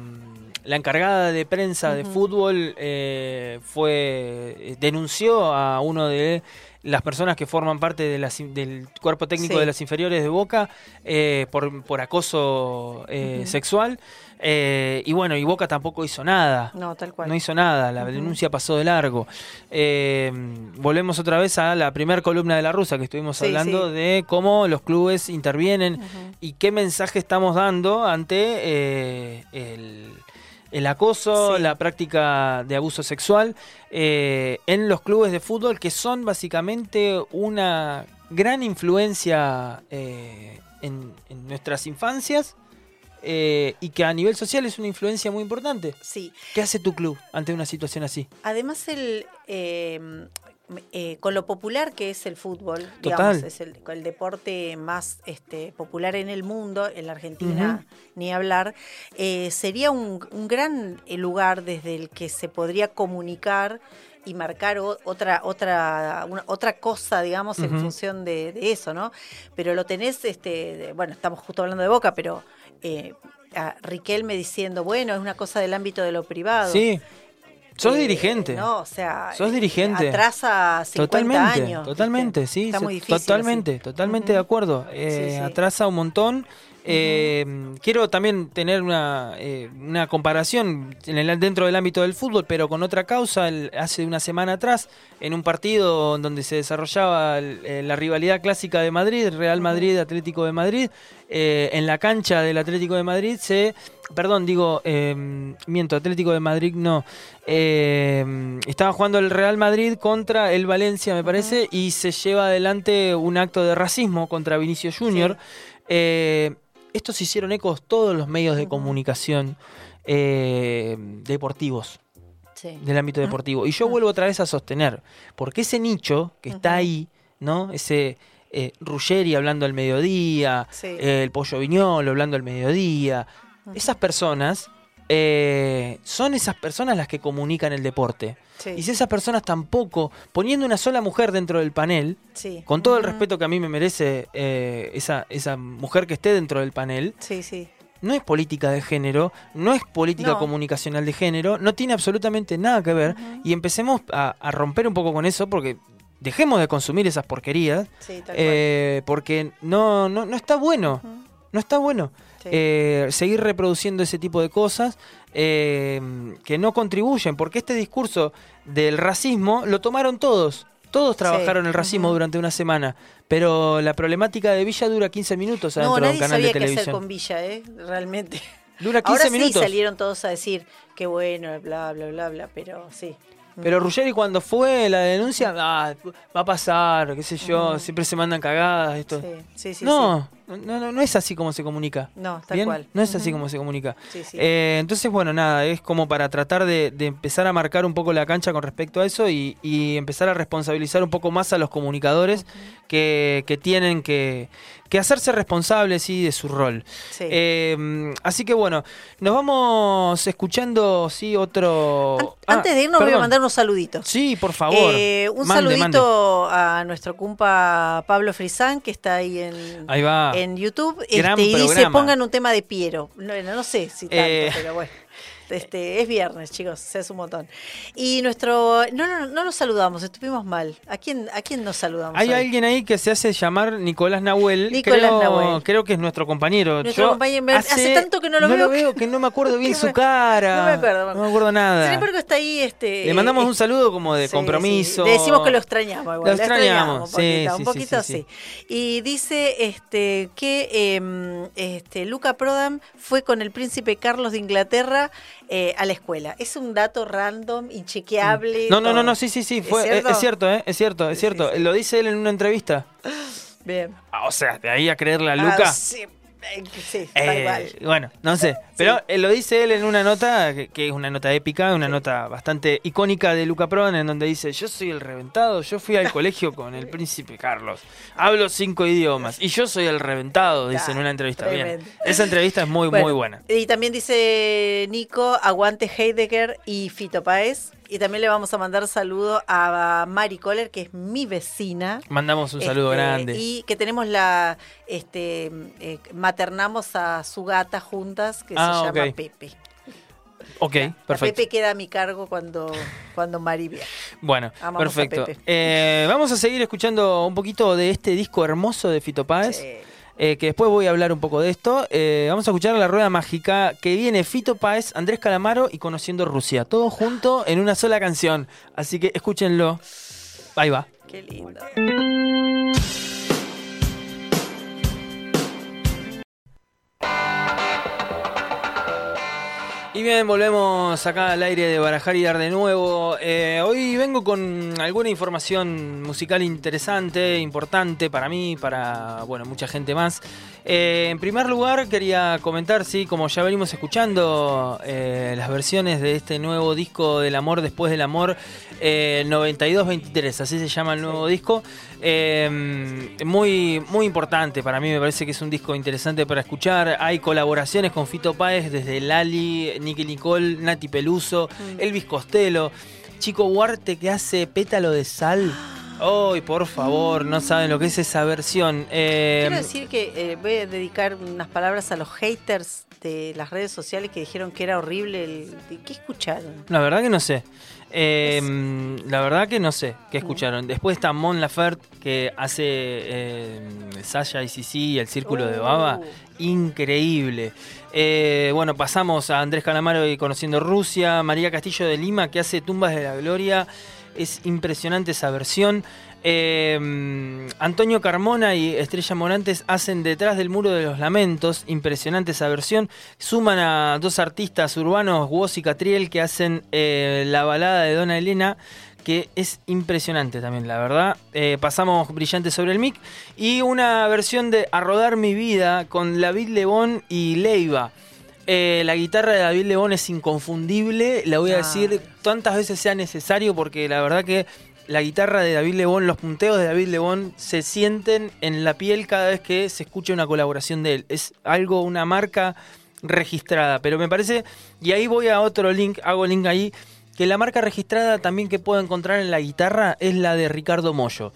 la encargada de prensa de fútbol eh, fue denunció a uno de las personas que forman parte de las in- del cuerpo técnico Sí. de las inferiores de Boca eh, por, por acoso eh, sexual. Eh, y bueno, y Boca tampoco hizo nada. No, tal cual. No hizo nada, la denuncia pasó de largo. Volvemos otra vez a la primera columna de la rusa que estuvimos Sí, hablando sí. de cómo los clubes intervienen y qué mensaje estamos dando ante el- el acoso, Sí. la práctica de abuso sexual eh, en los clubes de fútbol que son básicamente una gran influencia eh, en, en nuestras infancias eh, y que a nivel social es una influencia muy importante. Sí. ¿Qué hace tu club ante una situación así? Además, el, eh, con lo popular que es el fútbol, Total. digamos, es el, el deporte más este, popular en el mundo, en la Argentina ni hablar, eh, sería un, un gran lugar desde el que se podría comunicar y marcar otra otra una- otra cosa digamos en función de, de eso no pero lo tenés este de- bueno estamos justo hablando de Boca pero eh, a Riquelme diciendo bueno es una cosa del ámbito de lo privado Sí, sos dirigente. No, o sea. Sos eh, dirigente. Atrasa 50 Totalmente, años. totalmente, ¿viste? sí, Está muy difícil. totalmente, así. totalmente de Ujú. acuerdo. Eh, Sí, sí. Atrasa un montón. Eh, Quiero también tener una, eh, una comparación en el- dentro del ámbito del fútbol, pero con otra causa. El- hace una semana atrás, en un partido donde se desarrollaba el- eh, la rivalidad clásica de Madrid, Real Madrid, Atlético de Madrid, eh, en la cancha del Atlético de Madrid se... Perdón, digo, eh, miento, Atlético de Madrid no. Eh, estaba jugando el Real Madrid contra el Valencia, me parece, y se lleva adelante un acto de racismo contra Vinicio Junior. Eh, estos hicieron ecos todos los medios de comunicación eh, deportivos, Sí. del ámbito deportivo. Y yo vuelvo otra vez a sostener, porque ese nicho que está ahí, ¿no? Ese eh, Ruggeri hablando al mediodía, Sí. eh, el Pollo Viñolo hablando al mediodía, esas personas eh, son esas personas las que comunican el deporte. Sí. Y si esas personas tampoco, poniendo una sola mujer dentro del panel, Sí. con todo el respeto que a mí me merece eh, esa, esa mujer que esté dentro del panel, Sí, sí. no es política de género, no es política No. comunicacional de género, no tiene absolutamente nada que ver. Y empecemos a, a romper un poco con eso porque dejemos de consumir esas porquerías, Sí, eh, porque no, no, no está bueno, no está bueno. Sí. Eh, seguir reproduciendo ese tipo de cosas eh, que no contribuyen, porque este discurso del racismo lo tomaron todos. Todos trabajaron el racismo durante una semana, pero la problemática de Villa dura 15 minutos adentro no, de un de qué hacer con Villa, ¿eh? Realmente. Dura 15 Ahora sí minutos. salieron todos a decir qué bueno, bla, bla, bla, bla, pero sí. Pero Ruggeri cuando fue la denuncia, ah, va a pasar, qué sé yo, siempre se mandan cagadas, esto. Sí, sí, sí. no, no, no, no es así como se comunica. No, tal ¿Bien? cual. No es así como se comunica. Sí, sí. Eh, entonces, bueno, nada, es como para tratar de, de empezar a marcar un poco la cancha con respecto a eso y, y empezar a responsabilizar un poco más a los comunicadores que, que tienen que, que hacerse responsables sí, de su rol. Sí. Eh, así que bueno, nos vamos escuchando, sí, otro... An- Ah, Antes de irnos voy a mandar unos saluditos. Sí, por favor. Eh, un Mande, saludito a nuestro cumpa Pablo Frisán, que está ahí en, Ahí va. en YouTube. Gran este, y dice, pongan un tema de Piero. No, no sé si tanto, Eh. pero bueno. Este, es viernes, chicos, se hace un montón. Y nuestro... No, no, no nos saludamos, estuvimos mal. ¿A quién, a quién nos saludamos Hay hoy? alguien ahí que se hace llamar Nicolás Nahuel. Nicolás creo, Nahuel. creo que es nuestro compañero. Nuestro Yo compañero, me- hace tanto que no lo veo que- que no me acuerdo bien su me- cara. no me acuerdo, me No me acuerdo nada. Sin embargo, está ahí... Este, Le mandamos eh, un saludo como de Sí, compromiso. sí. Le decimos que lo extrañamos igual. Lo extrañamos, un sí, poquito, sí, un poquito sí, sí, Y dice este que eh, este Luca Prodam fue con el príncipe Carlos de Inglaterra eh, a la escuela. Es un dato random, inchequeable. No, no, no, no, sí, sí, sí. ¿Es Fue, es, cierto? es cierto, ¿eh? Es cierto, es cierto. sí, sí. Lo dice él en una entrevista. Bien. Ah, O sea, de ahí a creerle a Ah, Luca. sí, eh, sí, tal Eh, cual. bueno, no sé. Pero eh, lo dice él en una nota, que, que es una nota épica, una nota bastante icónica de Luca Prodan, en donde dice, yo soy el reventado, yo fui al colegio con el príncipe Carlos, hablo cinco idiomas, y yo soy el reventado, dice en una entrevista. Bien. Esa entrevista es muy, muy buena. Y también dice Nico, aguante Heidegger y Fito Páez. Y también le vamos a mandar saludo a Mari Kohler, que es mi vecina. Mandamos un saludo Este, grande. Y que tenemos la, este, eh, maternamos a su gata juntas, que Ah, se llama ok. Pepe. ok, La perfecto. Pepe queda a mi cargo cuando, cuando Mari viaja. Bueno, Amamos perfecto. Eh, vamos a seguir escuchando un poquito de este disco hermoso de Fito Páez. Sí. eh, que después voy a hablar un poco de esto. Eh, vamos a escuchar la rueda mágica que viene Fito Páez, Andrés Calamaro y Conociendo Rusia. Todo junto en una sola canción. Así que escúchenlo. Ahí va. Qué lindo. Y bien, volvemos acá al aire de Barajar y Dar de nuevo. Eh, hoy vengo con alguna información musical interesante, importante para mí, para bueno, mucha gente más. Eh, en primer lugar, quería comentar, sí, como ya venimos escuchando eh, las versiones de este nuevo disco del amor después del amor, eh, 92-23, así se llama el nuevo disco. Eh, muy, muy importante para mí, me parece que es un disco interesante para escuchar. Hay colaboraciones con Fito Páez desde Lali, Nicky Nicole, Nati Peluso, Elvis Costello, Chico Huarte que hace pétalo de sal. Ay, por favor, no saben lo que es esa versión. Eh, Quiero decir que eh, voy a dedicar unas palabras a los haters de las redes sociales que dijeron que era horrible. El, ¿de ¿Qué escucharon? La verdad que no sé. Eh, la verdad que no sé qué escucharon. Después está Mon Laferte que hace eh, Sasha y Sisi y el Círculo de Baba. Oh. Increíble. Eh, bueno, pasamos a Andrés Calamaro y Conociendo Rusia. María Castillo de Lima que hace Tumbas de la Gloria. Es impresionante esa versión. Eh, Antonio Carmona y Estrella Morantes hacen Detrás del Muro de los Lamentos. Impresionante esa versión. Suman a dos artistas urbanos, Woz y Catriel, que hacen eh, la balada de Dona Elena que es impresionante también, la verdad. Eh, pasamos brillante sobre el mic. Y una versión de A Rodar Mi Vida con David Lebón y Leiva. Eh, la guitarra de David Lebón es inconfundible, la voy a Ah. decir tantas veces sea necesario porque la verdad que la guitarra de David Lebón, los punteos de David Lebón se sienten en la piel cada vez que se escucha una colaboración de él. Es algo, una marca registrada, pero me parece, y ahí voy a otro link, hago link ahí, que la marca registrada también que puedo encontrar en la guitarra es la de Ricardo Mollo.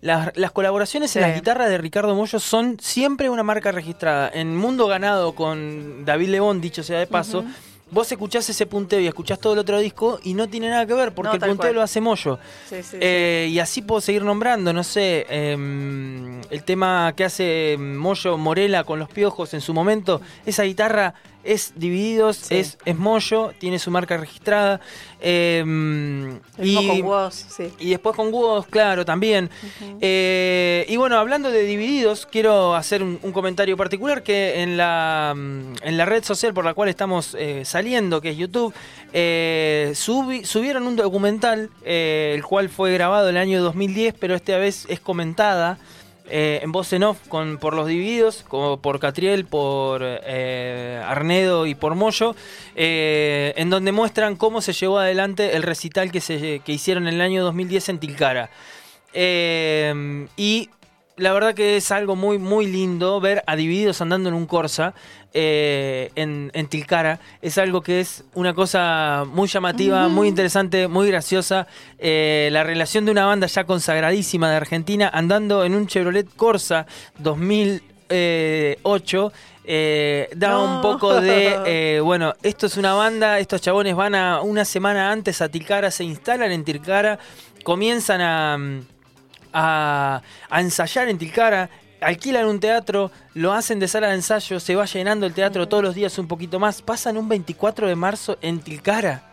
Las, las colaboraciones en las guitarras de Ricardo Mollo son siempre una marca registrada. En Mundo Ganado con David León, dicho sea de paso, vos escuchás ese punteo y escuchás todo el otro disco y no tiene nada que ver porque No, el punteo cual. lo hace Mollo. Sí, sí, sí. Eh, y así puedo seguir nombrando, no sé, em, el tema que hace Mollo Morela con los piojos en su momento, esa guitarra es Divididos, Sí. es, es Mollo, tiene su marca registrada. mismo y, con Woz, sí. y después con Woz, claro, también. Eh, y bueno, hablando de Divididos, quiero hacer un, un comentario particular que en la, en la red social por la cual estamos eh, saliendo, que es YouTube, eh, subi- subieron un documental, eh, el cual fue grabado en el año 2010, pero esta vez es comentada. Eh, en voz en off con, por los divididos, como por Catriel, por eh, Arnedo y por Moyo, eh, en donde muestran cómo se llevó adelante el recital que, se, que hicieron en el año 2010 en Tilcara. Y la verdad que es algo muy, muy lindo ver a Divididos andando en un Corsa eh, en, en Tilcara. Es algo que es una cosa muy llamativa, muy interesante, muy graciosa. Eh, la relación de una banda ya consagradísima de Argentina andando en un Chevrolet Corsa 2008. eh, da No. un poco de, eh, bueno, esto es una banda, estos chabones van a una semana antes a Tilcara, se instalan en Tilcara, comienzan a, mm, a, a ensayar en Tilcara, alquilan un teatro, lo hacen de sala de ensayo, se va llenando el teatro todos los días un poquito más, pasan un 24 de marzo en Tilcara,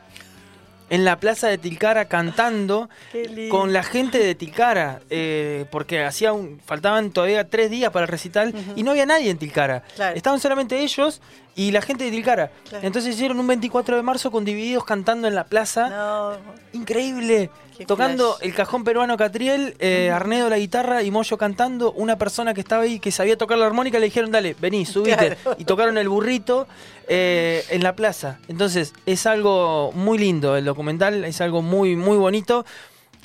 en la plaza de Tilcara cantando lindo. con la gente de Tilcara, eh, porque hacía un, faltaban todavía tres días para el recital y no había nadie en Tilcara. Claro. Estaban solamente ellos y la gente de Tilcara. Claro. Entonces hicieron un 24 de marzo con divididos cantando en la plaza. No, Increíble. Qué Tocando flash. el cajón peruano Catriel, eh, Arnedo la guitarra y Moyo cantando. Una persona que estaba ahí que sabía tocar la armónica le dijeron, dale, vení, subite. Claro. Y tocaron el burrito eh, en la plaza. Entonces es algo muy lindo el documental, es algo muy, muy bonito.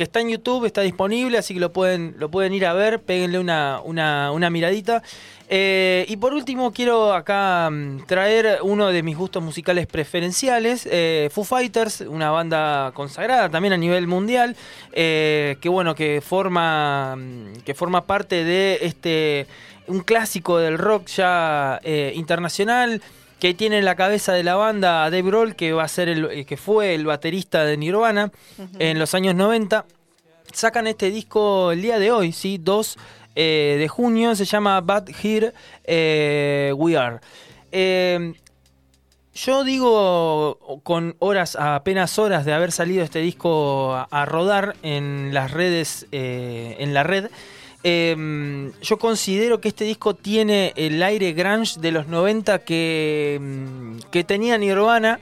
Que está en YouTube, está disponible, así que lo pueden, lo pueden ir a ver, péguenle una, una, miradita. Eh, y por último, quiero acá mm, traer uno de mis gustos musicales preferenciales, eh, Foo Fighters, una banda consagrada también a nivel mundial, eh, que bueno, que forma, mm, que forma parte de este un clásico del rock ya eh, internacional que tiene en la cabeza de la banda a Dave Grohl, que va a ser el, eh, que fue el baterista de Nirvana en los años 90. Sacan este disco el día de hoy, sí, 2 eh, de junio, se llama Bad Here eh, We Are. Eh, yo digo con horas, apenas horas de haber salido este disco a, a rodar en las redes, en la red, Eh, yo considero que este disco tiene el aire grunge de los 90 que, mm, que tenía Nirvana.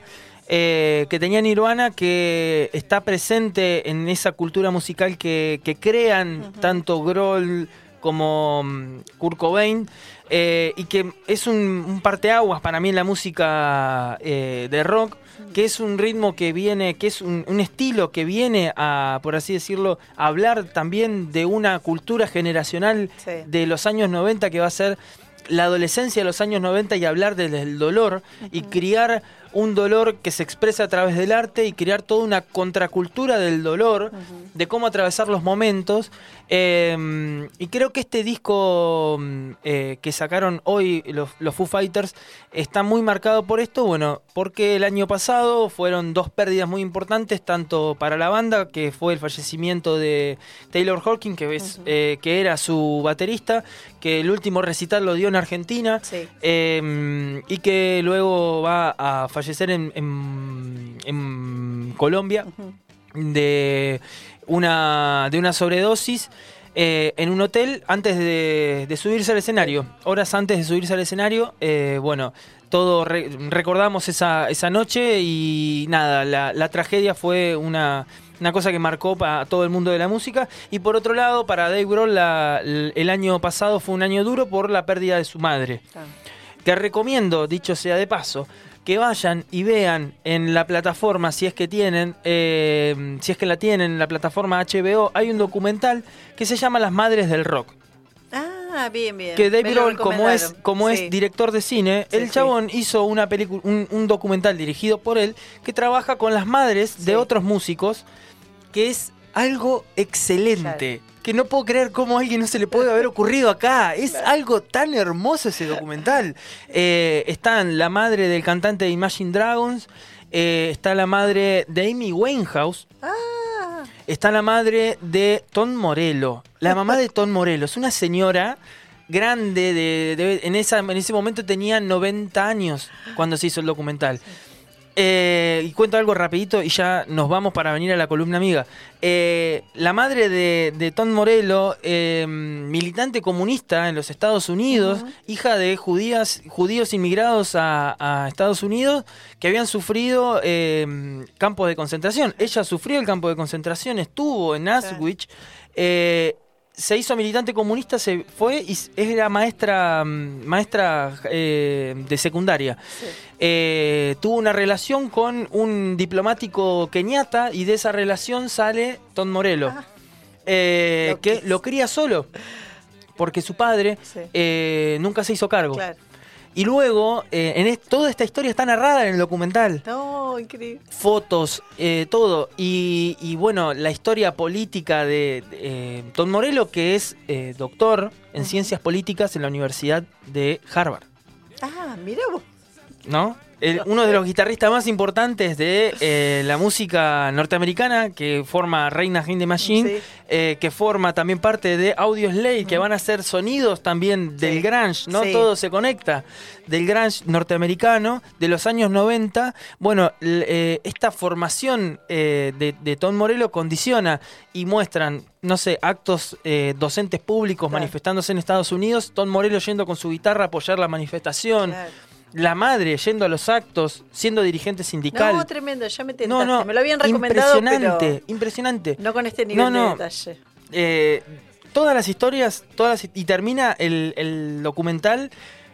eh, que tenía Nirvana, que está presente en esa cultura musical que, que crean tanto Grohl como mm, Kurt Cobain, eh, y que es un, un parteaguas para mí en la música eh, de rock, que es un ritmo que viene, que es un, un estilo que viene a, por así decirlo, a hablar también de una cultura generacional Sí. de los años 90 que va a ser la adolescencia de los años 90 y hablar del, del dolor y criar un dolor que se expresa a través del arte y crear toda una contracultura del dolor, de cómo atravesar los momentos. Eh, y creo que este disco mm, eh, que sacaron hoy los, los Foo Fighters está muy marcado por esto, bueno, porque el año pasado fueron dos pérdidas muy importantes, tanto para la banda, que fue el fallecimiento de Taylor Hawkins, que, es, eh, que era su baterista, que el último recital lo dio en Argentina, Sí. eh, y que luego va a fallecer en, en- en Colombia de una, de una sobredosis eh, en un hotel antes de, de subirse al escenario. Horas antes de subirse al escenario, eh, bueno, todo re- recordamos esa, esa noche y nada, la, la tragedia fue una, una cosa que marcó a todo el mundo de la música. Y por otro lado, para Dave Grohl, la- el año pasado fue un año duro por la pérdida de su madre Ah. que recomiendo, dicho sea de paso, que vayan y vean en la plataforma, si es que tienen, eh, si es que la tienen, en la plataforma HBO, hay un documental que se llama Las Madres del Rock. Ah, bien, bien. Que Dave Me lo Grohl, como es, como Sí. es director de cine, Sí, el sí. chabón hizo una película, un, un documental dirigido por él, que trabaja con las madres de otros músicos, que es algo excelente. Que no puedo creer cómo a alguien no se le puede haber ocurrido acá. Es algo tan hermoso ese documental. Eh, están la madre del cantante de Imagine Dragons, eh, está la madre de Amy Winehouse, Ah, está la madre de Tom Morello. La mamá de Tom Morello es una señora grande, de, de- en, esa, en ese momento tenía 90 años cuando se hizo el documental. Eh, y cuento algo rapidito y ya nos vamos para venir a la columna amiga. Eh, la madre de, de Tom Morello, eh, militante comunista en los Estados Unidos, hija de judías, judíos inmigrados a, a Estados Unidos que habían sufrido campos de concentración. Ella sufrió el campo de concentración, estuvo en Auschwitz. Se hizo militante comunista, se fue y era maestra, mm, maestra eh, de secundaria. Eh, tuvo una relación con un diplomático keniata y de esa relación sale Tom Morello, eh, que Loquísimo. lo cría solo, porque su padre Sí. eh, nunca se hizo cargo. claro. Y luego, eh, en es- toda esta historia está narrada en el documental No, increíble. fotos, eh, todo. Y, y bueno, la historia política de, de, eh, Tom Morello, que es eh, doctor en ciencias políticas en la Universidad de Harvard, Ah, mira vos. ¿no? El- uno de los guitarristas más importantes de eh, la música norteamericana, que forma Reina the Machine, Sí. eh, que forma también parte de Audio Slave, que van a ser sonidos también del Sí. grunge, ¿no? Sí. Todo se conecta. Del grunge norteamericano de los años 90. Bueno, eh, esta formación eh, de, de Tom Morello condiciona y muestran, no sé, actos eh, docentes públicos Claro. manifestándose en Estados Unidos, Tom Morello yendo con su guitarra a apoyar la manifestación. Claro. La madre yendo a los actos, siendo dirigente sindical. No, tremendo, ya me tentaste. No, no, me lo habían recomendado, impresionante, pero impresionante. no con este nivel No, de detalle. Eh, todas las historias, todas y termina el, el documental,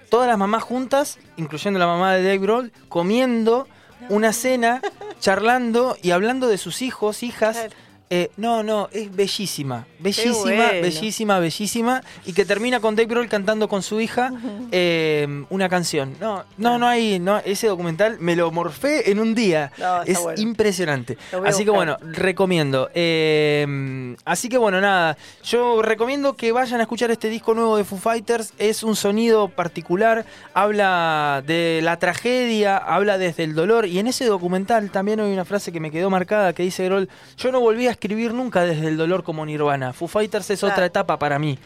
todas las mamás juntas, incluyendo la mamá de Dave Grohl, comiendo una cena, charlando y hablando de sus hijos, hijas. Claro. Eh, no, no, es bellísima, bellísima, bueno. bellísima, bellísima, y que termina con Dave Grohl cantando con su hija eh, una canción. No, no, no hay, no, ese documental me lo morfé en un día. No, es bueno. impresionante. Así que bueno, recomiendo. Eh, así que bueno, nada, yo recomiendo que vayan a escuchar este disco nuevo de Foo Fighters. Es un sonido particular, habla de la tragedia, habla desde el dolor. Y en ese documental también hay una frase que me quedó marcada que dice Grohl, yo no volví a escribir nunca desde el dolor como Nirvana. Foo Fighters es Claro. otra etapa para mí.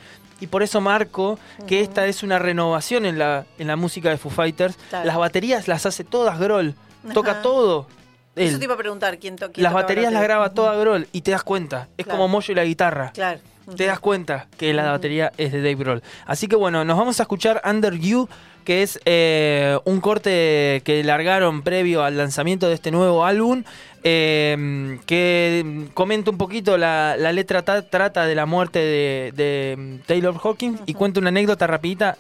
Y por eso marco que esta es una renovación en la, en la música de Foo Fighters. Claro. Las baterías las hace todas Grohl. Toca todo. él. Eso te iba a preguntar quién, to quién Las baterías las graba toda Grohl y te das cuenta. Es Claro. como Moyo y la guitarra. Claro. te das cuenta que la batería es de Dave Grohl. Así que bueno, nos vamos a escuchar Under You, que es eh, un corte que largaron previo al lanzamiento de este nuevo álbum, eh, que comenta un poquito, la, la letra ta- trata de la muerte de, de Taylor Hawkins y cuenta una anécdota rapidita.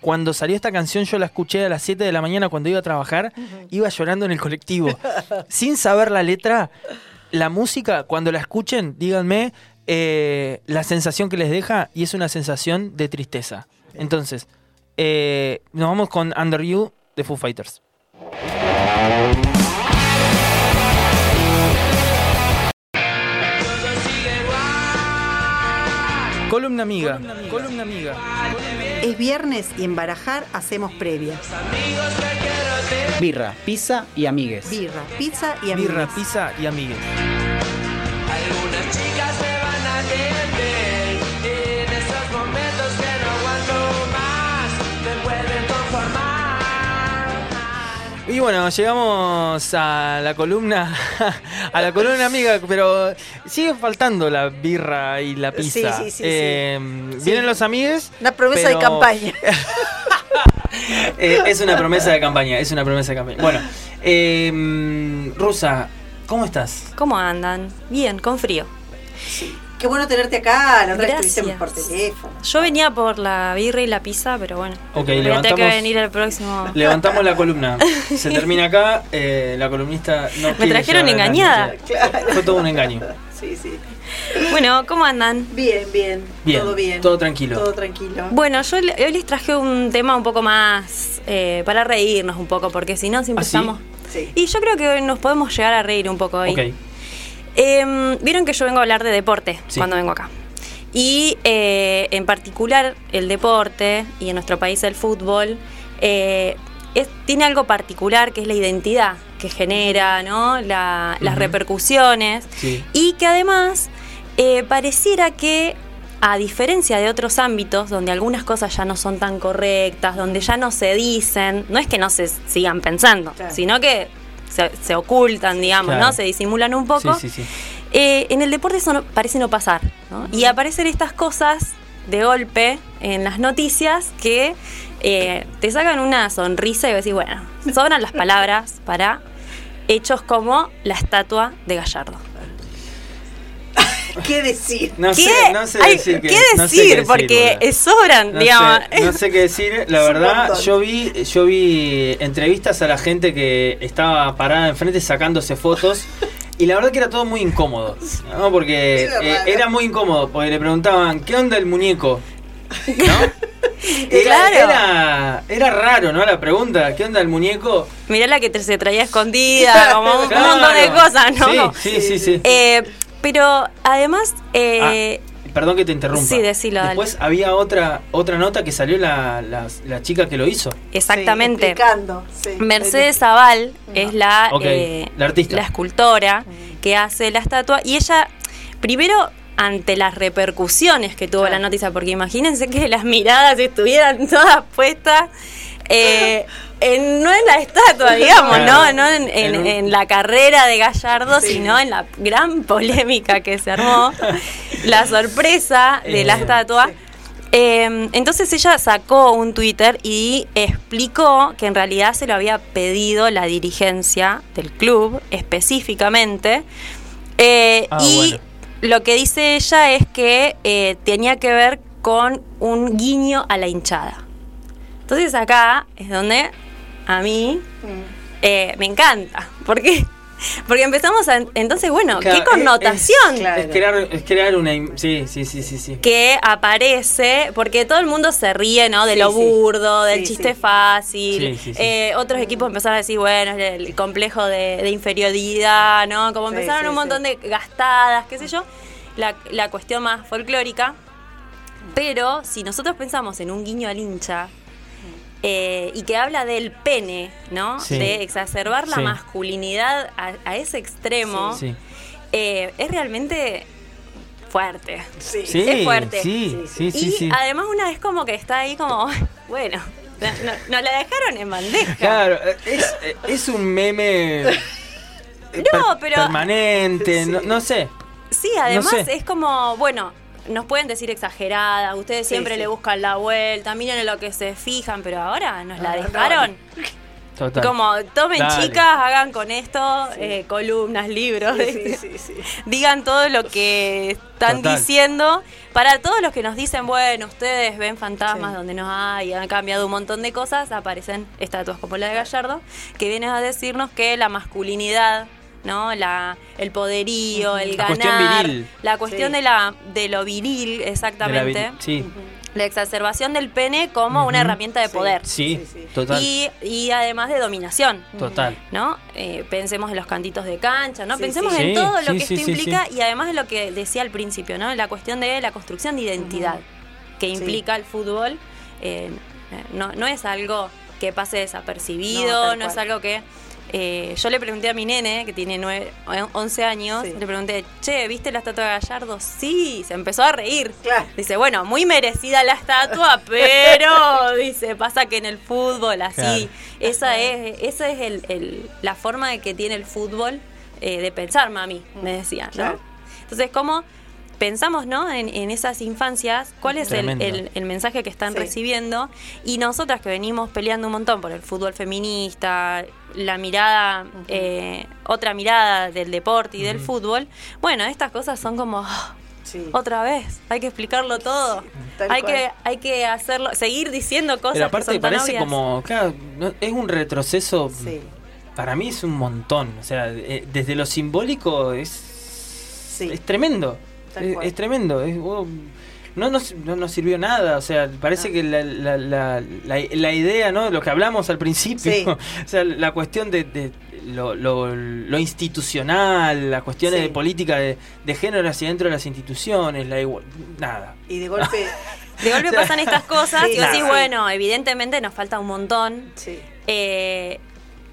Cuando salió esta canción yo la escuché a las 7 de la mañana cuando iba a trabajar, iba llorando en el colectivo. Sin saber la letra, la música, cuando la escuchen, díganme eh, la sensación que les deja y es una sensación de tristeza. Entonces, eh, nos vamos con Under You de Foo Fighters. Columna amiga, columna amiga. Es viernes y en Barajar hacemos previa. Birra, pizza y amigues. Birra, pizza y amigos. Birra, pizza y amigues. Y bueno, llegamos a la columna, a la columna amiga, pero sigue faltando la birra y la pizza. Sí, sí, sí, Eh, sí. Vienen Sí. los amigues. Una promesa pero- de campaña. Eh, es una promesa de campaña, es una promesa de campaña. Bueno, eh, Rusa, ¿cómo estás? ¿Cómo andan? Bien, con frío. Qué bueno tenerte acá. La otra vez Gracias. estuviste por teléfono. Yo venía por la birra y la pizza, pero bueno. Ok, voy a tener que levantamos- venir el próximo. Levantamos la columna. Se termina acá. eh, la columnista no Me trajeron engañada. Fue todo un engaño. Sí, sí. Bueno, ¿cómo andan? Bien, bien. Bien, Todo bien. todo tranquilo. Todo tranquilo. Bueno, yo hoy les traje un tema un poco más eh, para reírnos un poco, porque si no siempre ¿Ah, sí? estamos. Sí. Y yo creo que hoy nos podemos llegar a reír un poco hoy. Ok. Em, Vieron que yo vengo a hablar de deporte Sí. cuando vengo acá. Y eh, en particular el deporte, y en nuestro país el fútbol, eh, es- tiene algo particular que es la identidad que genera, ¿no? La- las repercusiones. Sí. Y que además eh, pareciera que, a diferencia de otros ámbitos donde algunas cosas ya no son tan correctas, donde ya no se dicen, no es que no se sigan pensando, Claro. sino que se, se ocultan, digamos, Claro. ¿no? Se disimulan un poco. Sí, sí, sí. Eh, en el deporte eso no- parece no pasar, ¿no? Y aparecen estas cosas de golpe en las noticias que eh, te sacan una sonrisa y decís, bueno, sobran las palabras para hechos como la estatua de Gallardo. ¿Qué decir? No ¿Qué? sé, no sé Ay, decir qué, ¿qué no sé decir? qué decir, Porque boludo. sobran, No digamos. sé, no sé qué decir, la Es verdad, yo vi, yo vi entrevistas a la gente que estaba parada enfrente sacándose fotos y la verdad que era todo muy incómodo, ¿no? Porque Era eh, era muy incómodo, porque le preguntaban, ¿qué onda el muñeco? ¿No? Era, Claro. era, era raro, ¿no? La pregunta, ¿qué onda el muñeco? Mirá la que te- se traía escondida, como un, un montón de cosas, ¿no? Sí, sí, sí, sí. Eh, pero además, eh, Perdón que te interrumpa. sí, decilo, dale. Después había otra otra nota que salió la, la, la chica que lo hizo. exactamente. Sí, explicando, sí. Mercedes Zaval es la, eh, la artista. escultora que hace la estatua y ella, primero, ante las repercusiones que tuvo Claro. la noticia, porque imagínense que las miradas estuvieran todas puestas. eh, en- no en la estatua, digamos, Claro. ¿no? No en, en- En un- en la carrera de Gallardo, Sí. sino en la gran polémica que se armó, la sorpresa de la Eh, estatua. sí. Eh, entonces ella sacó un Twitter y explicó que en realidad se lo había pedido la dirigencia del club específicamente. Eh, Ah, y bueno. lo que dice ella es que eh, tenía que ver con un guiño a la hinchada. Entonces acá es donde a mí eh, me encanta. ¿Por qué? Porque empezamos a... Entonces, bueno, Claro, ¿qué es- connotación? Claro. Es crear, es crear una... Sí, sí, sí, sí, sí. que aparece, porque todo el mundo se ríe, ¿no? De Sí, lo sí. burdo, del Sí, chiste sí. fácil. Sí, sí, sí. Eh, otros equipos empezaron a decir, bueno, es el complejo de, de inferioridad, ¿no? Como Sí, empezaron sí, un montón sí. de gastadas, qué sé yo. La, la cuestión más folclórica. Pero si nosotros pensamos en un guiño al hincha, eh, y que habla del pene, ¿no? Sí. De exacerbar la Sí. masculinidad a, a ese extremo, Sí. eh, es realmente fuerte. Sí. Sí, Es fuerte. Sí, sí, sí, y sí. además una vez como que está ahí como, bueno, no- nos la dejaron en bandeja. Claro, es, es un meme... No, per- pero- Permanente, Sí. no, no sé. Sí, además sé. es como, bueno, nos pueden decir exagerada, ustedes Sí, siempre sí. le buscan la vuelta, miren en lo que se fijan, pero ahora nos la no, dejaron. Total. Como tomen Dale. chicas, hagan con esto eh, columnas, libros, Sí, sí, sí, sí. digan todo lo que están Total. diciendo. Para todos los que nos dicen, bueno, ustedes ven fantasmas Sí. donde no hay, han cambiado un montón de cosas, aparecen estatuas como la de Gallardo, que vienen a decirnos que la masculinidad, ¿no? La, el poderío, el La ganar, cuestión viril. la cuestión Sí. de la de lo viril, De la exactamente. vi- sí, La exacerbación del pene como una herramienta de Sí. poder. sí, Sí, sí. total. Y, y además de dominación. Total. ¿no? Eh, pensemos en los cantitos de cancha, ¿no? Sí, Pensemos sí. en todo lo sí, que sí, esto sí, implica sí. y además de lo que decía al principio, ¿no? La cuestión de la construcción de identidad que implica el fútbol. eh, no, no es algo que pase desapercibido, no, es algo que... eh, yo le pregunté a mi nene, que tiene nueve, 11 años, Sí. le pregunté, che, ¿viste la estatua de Gallardo? Sí, se empezó a reír. Claro. Dice, bueno, muy merecida la estatua, pero dice, pasa que en el fútbol así, Claro. esa es, esa es el, el- la forma de que tiene el fútbol eh, de pensar, mami, me decía, ¿no? Claro. Entonces, ¿cómo pensamos, no? En, en esas infancias, ¿cuál es el, Tremendo. el- el mensaje que están Sí. recibiendo? Y nosotras que venimos peleando un montón por el fútbol feminista, la mirada, eh, otra mirada del deporte y del fútbol, bueno, estas cosas son como... ah, Sí. otra vez, hay que explicarlo todo. hay cual. que hay que hacerlo, seguir diciendo cosas Pero que aparte son tan parece obvias. como, claro, no- es un retroceso. Sí. Para mí es un montón. O sea, eh, desde lo simbólico es, Sí. es tremendo. Tal Es, tremendo. es- oh, no, nos, no nos sirvió nada. O sea, parece No. que la, la, la, la, la idea, ¿no? Lo que hablamos al principio. Sí. o sea, la cuestión de, de lo, lo, lo institucional, las cuestiones Sí. de política de, de género hacia dentro de las instituciones, la igual. Nada. Y de golpe. de golpe o sea, pasan estas cosas Sí, y vos decís, bueno, evidentemente nos falta un montón. sí. Eh,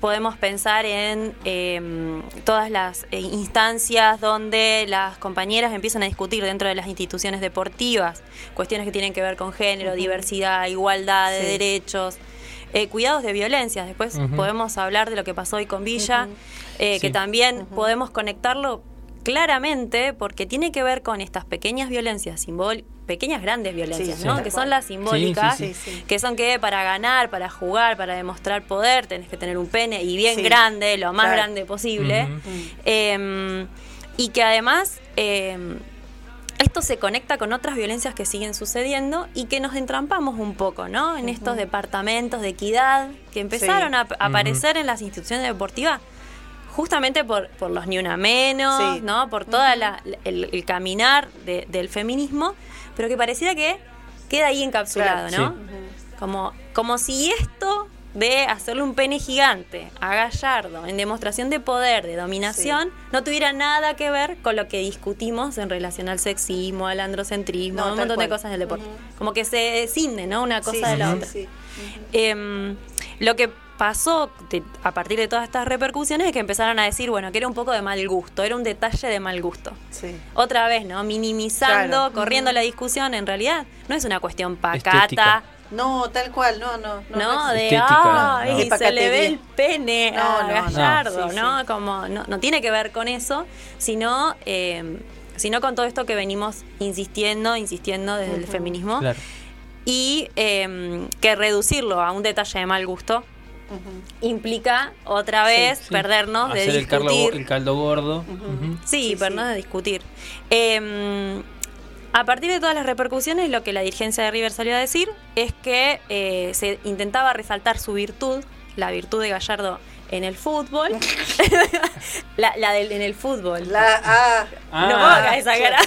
podemos pensar en eh, todas las eh, instancias donde las compañeras empiezan a discutir dentro de las instituciones deportivas cuestiones que tienen que ver con género, diversidad, igualdad de Sí. derechos. eh, cuidados de violencia. Después podemos hablar de lo que pasó hoy con Villa, eh, que también podemos conectarlo claramente porque tiene que ver con estas pequeñas violencias, simbol pequeñas grandes violencias, Sí, ¿no? sí. que son las simbólicas, Sí, sí, sí. que son que para ganar, para jugar, para demostrar poder, tenés que tener un pene y bien Sí. grande, lo más Claro. grande posible. Ujú. Eh, y que además eh, esto se conecta con otras violencias que siguen sucediendo y que nos entrampamos un poco, ¿no? En estos departamentos de equidad que empezaron Sí. a, a aparecer en las instituciones deportivas justamente por, por los ni una menos, Sí. ¿no? Por todo el, el caminar de- del feminismo, pero que pareciera que queda ahí encapsulado, Claro, ¿no? Como, como si esto de hacerle un pene gigante a Gallardo en demostración de poder, de dominación, no tuviera nada que ver con lo que discutimos en relación al sexismo, al androcentrismo, No, un montón de cosas del deporte. Ujú. Como que se cinde, ¿no? Una cosa Sí, de la otra. sí. Em, lo que pasó de- a partir de todas estas repercusiones es que empezaron a decir, bueno, que era un poco de mal gusto, era un detalle de mal gusto. Sí. Otra vez, ¿no? Minimizando, Claro. corriendo la discusión, en realidad no es una cuestión pacata, Estética. No, tal cual, no, no. ¿no? no de, Estética, ay, no. Se le ve el pene No, a no, no. Gallardo, Sí, ¿no? sí. Como, no, no tiene que ver con eso, sino, eh, sino con todo esto que venimos insistiendo, insistiendo desde el feminismo. Claro. Y eh, que reducirlo a un detalle de mal gusto implica otra vez Sí. perdernos de Hacer el, carlo- discutir. el caldo gordo. Sí, Sí, perdernos de discutir. Eh, a partir de todas las repercusiones, lo que la dirigencia de River salió a decir es que eh, se intentaba resaltar su virtud, la virtud de Gallardo en el fútbol. la, la del, en el fútbol. La, ah, Ah, no hagas esa cara.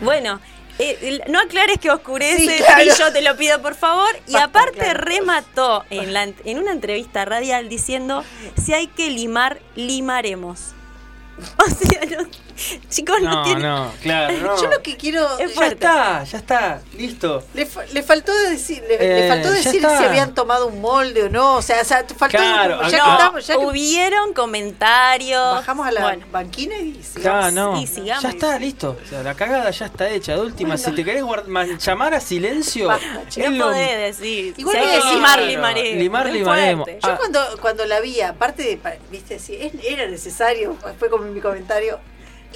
bueno, eh, no aclares que oscurece, Sí, claro. y yo te lo pido por favor. Y Basta, aparte claro. remató en, la, en una entrevista radial diciendo, si hay que limar, limaremos. O sea, no- chicos, no, No, tiene... no, claro. no. yo lo que quiero. Es Ya está, ya está, listo. Le, fa- le faltó decir, le, le Eh, faltó decir si habían tomado un molde o no. O sea, o sea, faltó. Claro, ya que estamos, ya que Hubieron comentarios. bajamos a la Bueno, banquina y sigamos. Ya, no. y sigamos. Ya está, listo. O sea, la cagada ya está hecha. De última, si te querés llamar a silencio, Basta, no lo- podés decir. Igual si que decir- limar, Claro, limaremos. limar, Muy limaremos. fuerte. Yo Ah. cuando, cuando la vi, aparte de, viste, sí, es- era necesario, fue como mi comentario,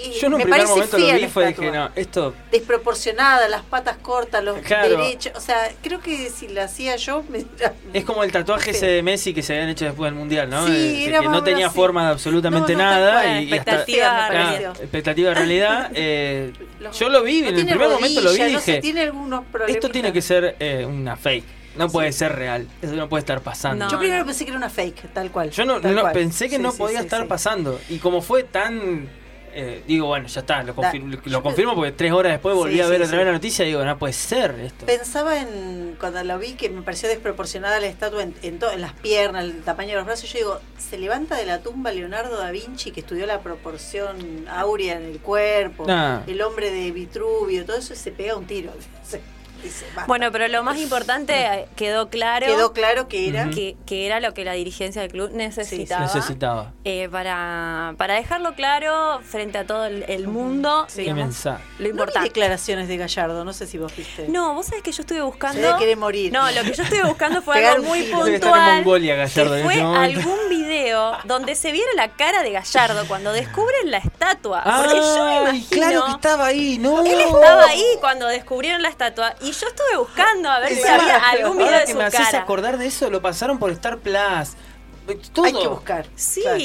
y Yo en un me primer momento lo vi fue dije, no, esto Desproporcionada, las patas cortas, los Claro. derechos. O sea, creo que si la hacía yo. Me... es como el tatuaje ese de Messi que se habían hecho después del Mundial, ¿no? Sí, Eh, que, era que más no tenía así. forma de absolutamente No, no, nada cual, y, hasta expectativa, me Claro, pareció. expectativa de realidad. eh, Los- yo lo vi, no en el primer momento lo vi y rodilla, no sé, dije, tiene algunos problemas. esto tiene que ser eh, una fake, no puede ser real, eso no puede estar pasando. No. Yo primero pensé que era una fake, tal cual. Yo no, tal no- cual. pensé que Sí, no sí, podía sí, estar sí. pasando. Y como fue tan. Eh, digo, bueno, ya está, lo, Da- confir- lo confirmo porque tres horas después volví Sí, a ver sí, otra sí. vez la noticia y digo, no puede ser esto. Pensaba en cuando lo vi que me pareció desproporcionada la estatua en, en, to- en las piernas, el tamaño de los brazos. Yo digo, se levanta de la tumba Leonardo da Vinci que estudió la proporción áurea en el cuerpo, el hombre de Vitruvio, todo eso y se pega un tiro. Dice. Bueno, pero lo más importante eh, quedó claro, quedó claro que era. Que, que era lo que la dirigencia del club necesitaba. Necesitaba. eh, para, para dejarlo claro frente a todo el, el mundo, Sí. Qué digamos, mensaje. lo No importante. declaraciones de Gallardo, no sé si vos viste. No, vos sabés que yo estuve buscando. Se querer morir. No, lo que yo estuve buscando fue algo muy en puntual. Mongolia, Gallardo, que en fue este momento. algún video donde se viera la cara de Gallardo cuando descubren la estatua. Porque yo me Ay, imagino. claro que estaba ahí, no. Él estaba ahí cuando descubrieron la estatua y yo estuve buscando a ver si había algún video ahora de que su me haces acordar de eso, lo pasaron por Star Plus. Todo. Hay que buscar. Sí, Claro.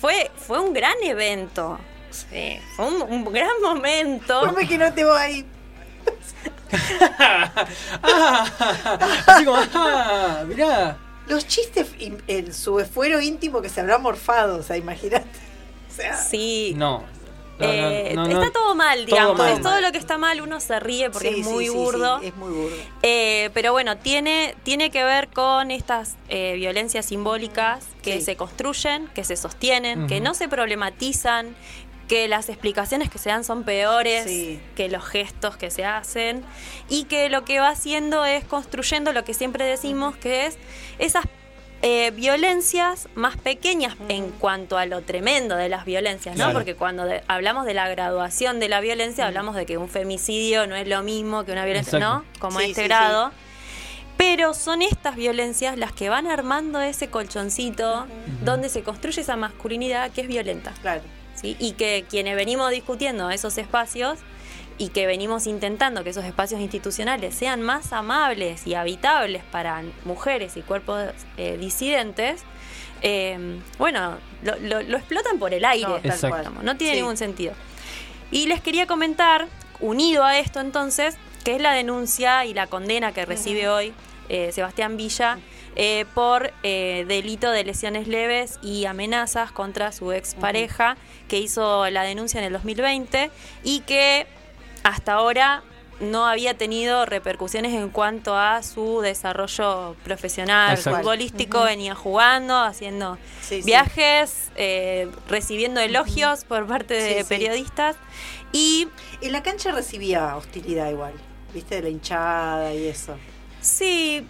fue, fue un gran evento. Sí, fue un, un gran momento. ¿Cómo es que no te voy ahí? Ah, así como, ah, mirá. Los chistes en su esfuero íntimo que se habrá morfado, o sea, imagínate. O sea, Sí. No. No, no, Eh, no, no. está todo mal, Todo digamos. mal. Todo lo que está mal, uno se ríe porque sí, es sí, muy sí, burdo. sí, es muy burdo. Eh, pero bueno, tiene, tiene que ver con estas eh, violencias simbólicas que Sí. se construyen, que se sostienen, que no se problematizan, que las explicaciones que se dan son peores Sí. que los gestos que se hacen y que lo que va haciendo es construyendo lo que siempre decimos que es esas eh, violencias más pequeñas en cuanto a lo tremendo de las violencias, ¿no? Claro. Porque cuando de- hablamos de la graduación de la violencia, hablamos de que un femicidio no es lo mismo que una violencia, Exacto. ¿no? Como Sí, este sí, grado. Pero son estas violencias las que van armando ese colchoncito donde se construye esa masculinidad que es violenta. Claro. ¿sí? Y que quienes venimos discutiendo esos espacios y que venimos intentando que esos espacios institucionales sean más amables y habitables para mujeres y cuerpos eh, disidentes, eh, bueno, lo, lo- lo explotan por el aire. No, tal cual. no tiene Sí. ningún sentido. Y les quería comentar, unido a esto entonces, que es la denuncia y la condena que recibe hoy eh, Sebastián Villa eh, por eh, delito de lesiones leves y amenazas contra su expareja, que hizo la denuncia en el 2020 y que hasta ahora no había tenido repercusiones en cuanto a su desarrollo profesional, Exacto. futbolístico, venía jugando, haciendo Sí, sí. viajes, eh, recibiendo elogios por parte de Sí, sí. periodistas y En la cancha recibía hostilidad igual, viste, de la hinchada y eso. sí,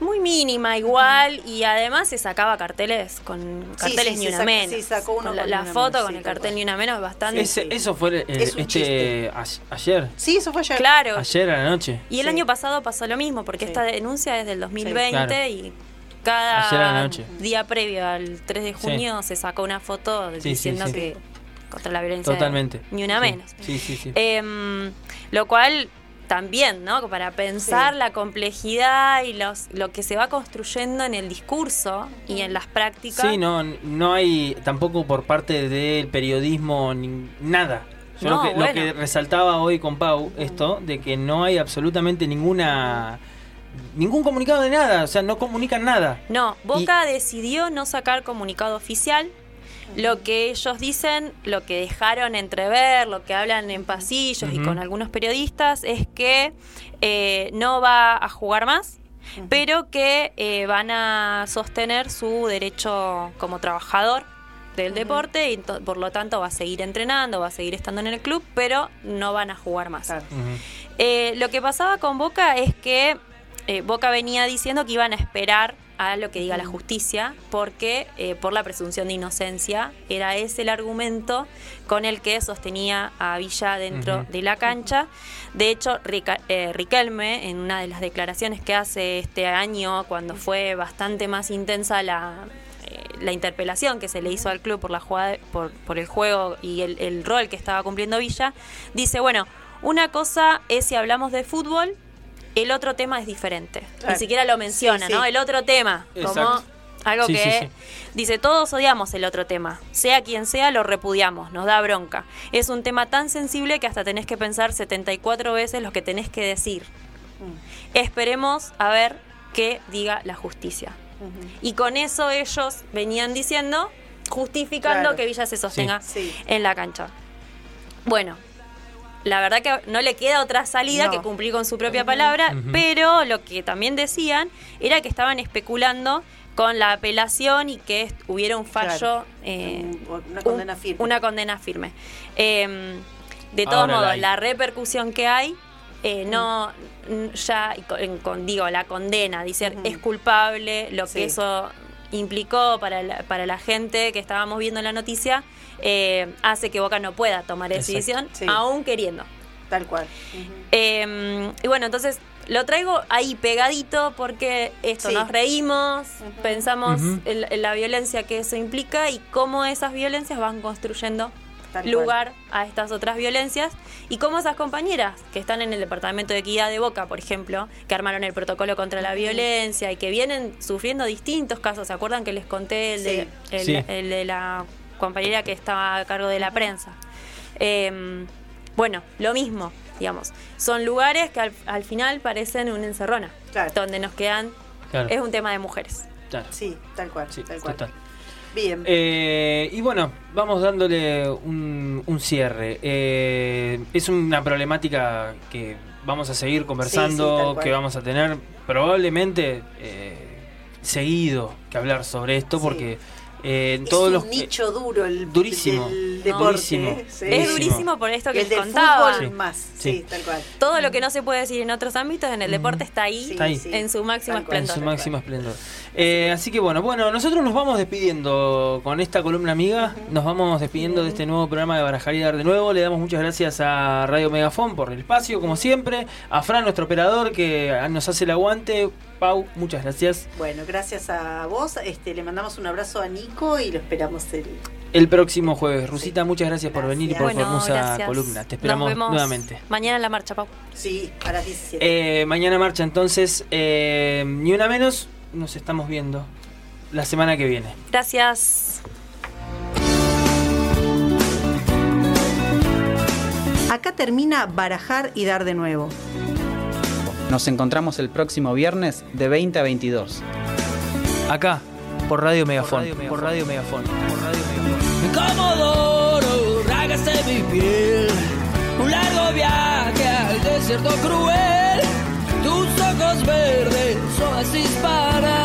muy mínima igual y además se sacaba carteles con carteles sí, ni una menos. sí, sacó uno Con la, con la ni una foto menos, con sí, el cartel ni una menos bastante. Ese- sí. Eso fue eh, Es este a- ayer. Sí, eso fue ayer. Claro. Ayer a la noche. Y el Sí. año pasado pasó lo mismo, porque Sí. esta denuncia es del 2020 Claro. y cada Ayer a la noche. día previo al 3 de Sí. junio se sacó una foto sí, diciendo sí. que contra la violencia Totalmente. ni una Sí. menos. Sí, sí, sí. Em, lo cual también, ¿no? Para pensar Sí. la complejidad y los, lo que se va construyendo en el discurso y en las prácticas. Sí, no, no hay tampoco por parte del periodismo ni- nada. Yo No, lo, que, lo que resaltaba hoy con Pau, esto, de que no hay absolutamente ninguna. ningún comunicado de nada, o sea, no comunican nada. No, Boca decidió no sacar comunicado oficial. Lo que ellos dicen, lo que dejaron entrever, lo que hablan en pasillos y con algunos periodistas es que eh, no va a jugar más, pero que eh, van a sostener su derecho como trabajador del deporte y por lo tanto va a seguir entrenando, va a seguir estando en el club, pero no van a jugar más. Claro. Eh, lo que pasaba con Boca es que eh, Boca venía diciendo que iban a esperar a lo que diga la justicia, porque eh, por la presunción de inocencia era ese el argumento con el que sostenía a Villa dentro de la cancha. De hecho, Rica- eh, Riquelme, en una de las declaraciones que hace este año, cuando fue bastante más intensa la, eh, la interpelación que se le hizo al club por la jugada, por, por el juego y el, el rol que estaba cumpliendo Villa, dice, bueno, una cosa es si hablamos de fútbol, el otro tema es diferente. Claro. Ni siquiera lo menciona, Sí, ¿no? El otro tema, como algo Sí, que sí, sí. dice, todos odiamos el otro tema, sea quien sea, lo repudiamos, nos da bronca. Es un tema tan sensible que hasta tenés que pensar 74 veces lo que tenés que decir. Esperemos a ver qué diga la justicia. Y con eso ellos venían diciendo, justificando Claro. que Villa se sostenga Sí. en la cancha. Bueno, la verdad que no le queda otra salida No. que cumplir con su propia palabra, pero lo que también decían era que estaban especulando con la apelación y que hubiera un fallo, Claro. eh, Un- una condena firme. Una condena firme. Eh, de todos Ahora modos, la repercusión que hay, eh, no, n- ya, con, digo, la condena, dice Ujú. es culpable, lo Sí. que eso implicó para la, para la gente que estábamos viendo en la noticia, eh, hace que Boca no pueda tomar esa decisión, Sí. aún queriendo. Tal cual. Eh, y bueno, entonces lo traigo ahí pegadito porque esto, Sí. nos reímos, pensamos en la violencia que eso implica y cómo esas violencias van construyendo Tal cual. lugar a estas otras violencias y cómo esas compañeras que están en el Departamento de Equidad de Boca, por ejemplo, que armaron el protocolo contra la violencia y que vienen sufriendo distintos casos. ¿Se acuerdan que les conté el, de, el- Sí. el de la compañera que estaba a cargo de la prensa? Eh, bueno, lo mismo, digamos. Son lugares que al, al final parecen una encerrona, Claro. donde nos quedan... Claro. Es un tema de mujeres. Claro. Sí, tal cual. Sí, tal cual. total. Bien. Eh, y bueno, vamos dándole un, un cierre. Eh, es una problemática que vamos a seguir Sí, sí, conversando, que vamos a tener probablemente eh, seguido que hablar sobre esto, Sí. porque eh, en es todos un los nicho duro el durísimo, del deporte. durísimo. ¿eh? Sí. Es Durísimo. por esto que el les contaba. fútbol Sí. más. Sí. Sí, tal cual. Todo lo que no se puede decir en otros ámbitos, en el deporte está ahí, Sí, Está ahí. sí. en su máximo Tal cual. en esplendor. su máximo esplendor. Eh, así que bueno, bueno, nosotros nos vamos despidiendo con esta columna amiga. Nos vamos despidiendo de este nuevo programa de Barajar y Dar de nuevo. Le damos muchas gracias a Radio Megafón por el espacio, como siempre. A Fran, nuestro operador, que nos hace el aguante. Pau, muchas gracias. Bueno, gracias a vos. Este, le mandamos un abrazo a Nico y lo esperamos el. El próximo jueves. Rusita, muchas gracias por venir y por hermosa gracias. columna. Te Nos esperamos vemos nuevamente. Mañana en la marcha, Pau. Sí, a las 17. Eh, mañana marcha, entonces, eh, ni una menos. Nos estamos viendo la semana que viene. Gracias. Acá termina barajar y dar de nuevo. Nos encontramos el próximo viernes de 20 a 22. Acá, por Radio Megafón. Por Radio Megafón. Por Radio Megafón. Comodoro, rágase mi piel. Un largo viaje al desierto cruel. Tus ojos verdes, oasis para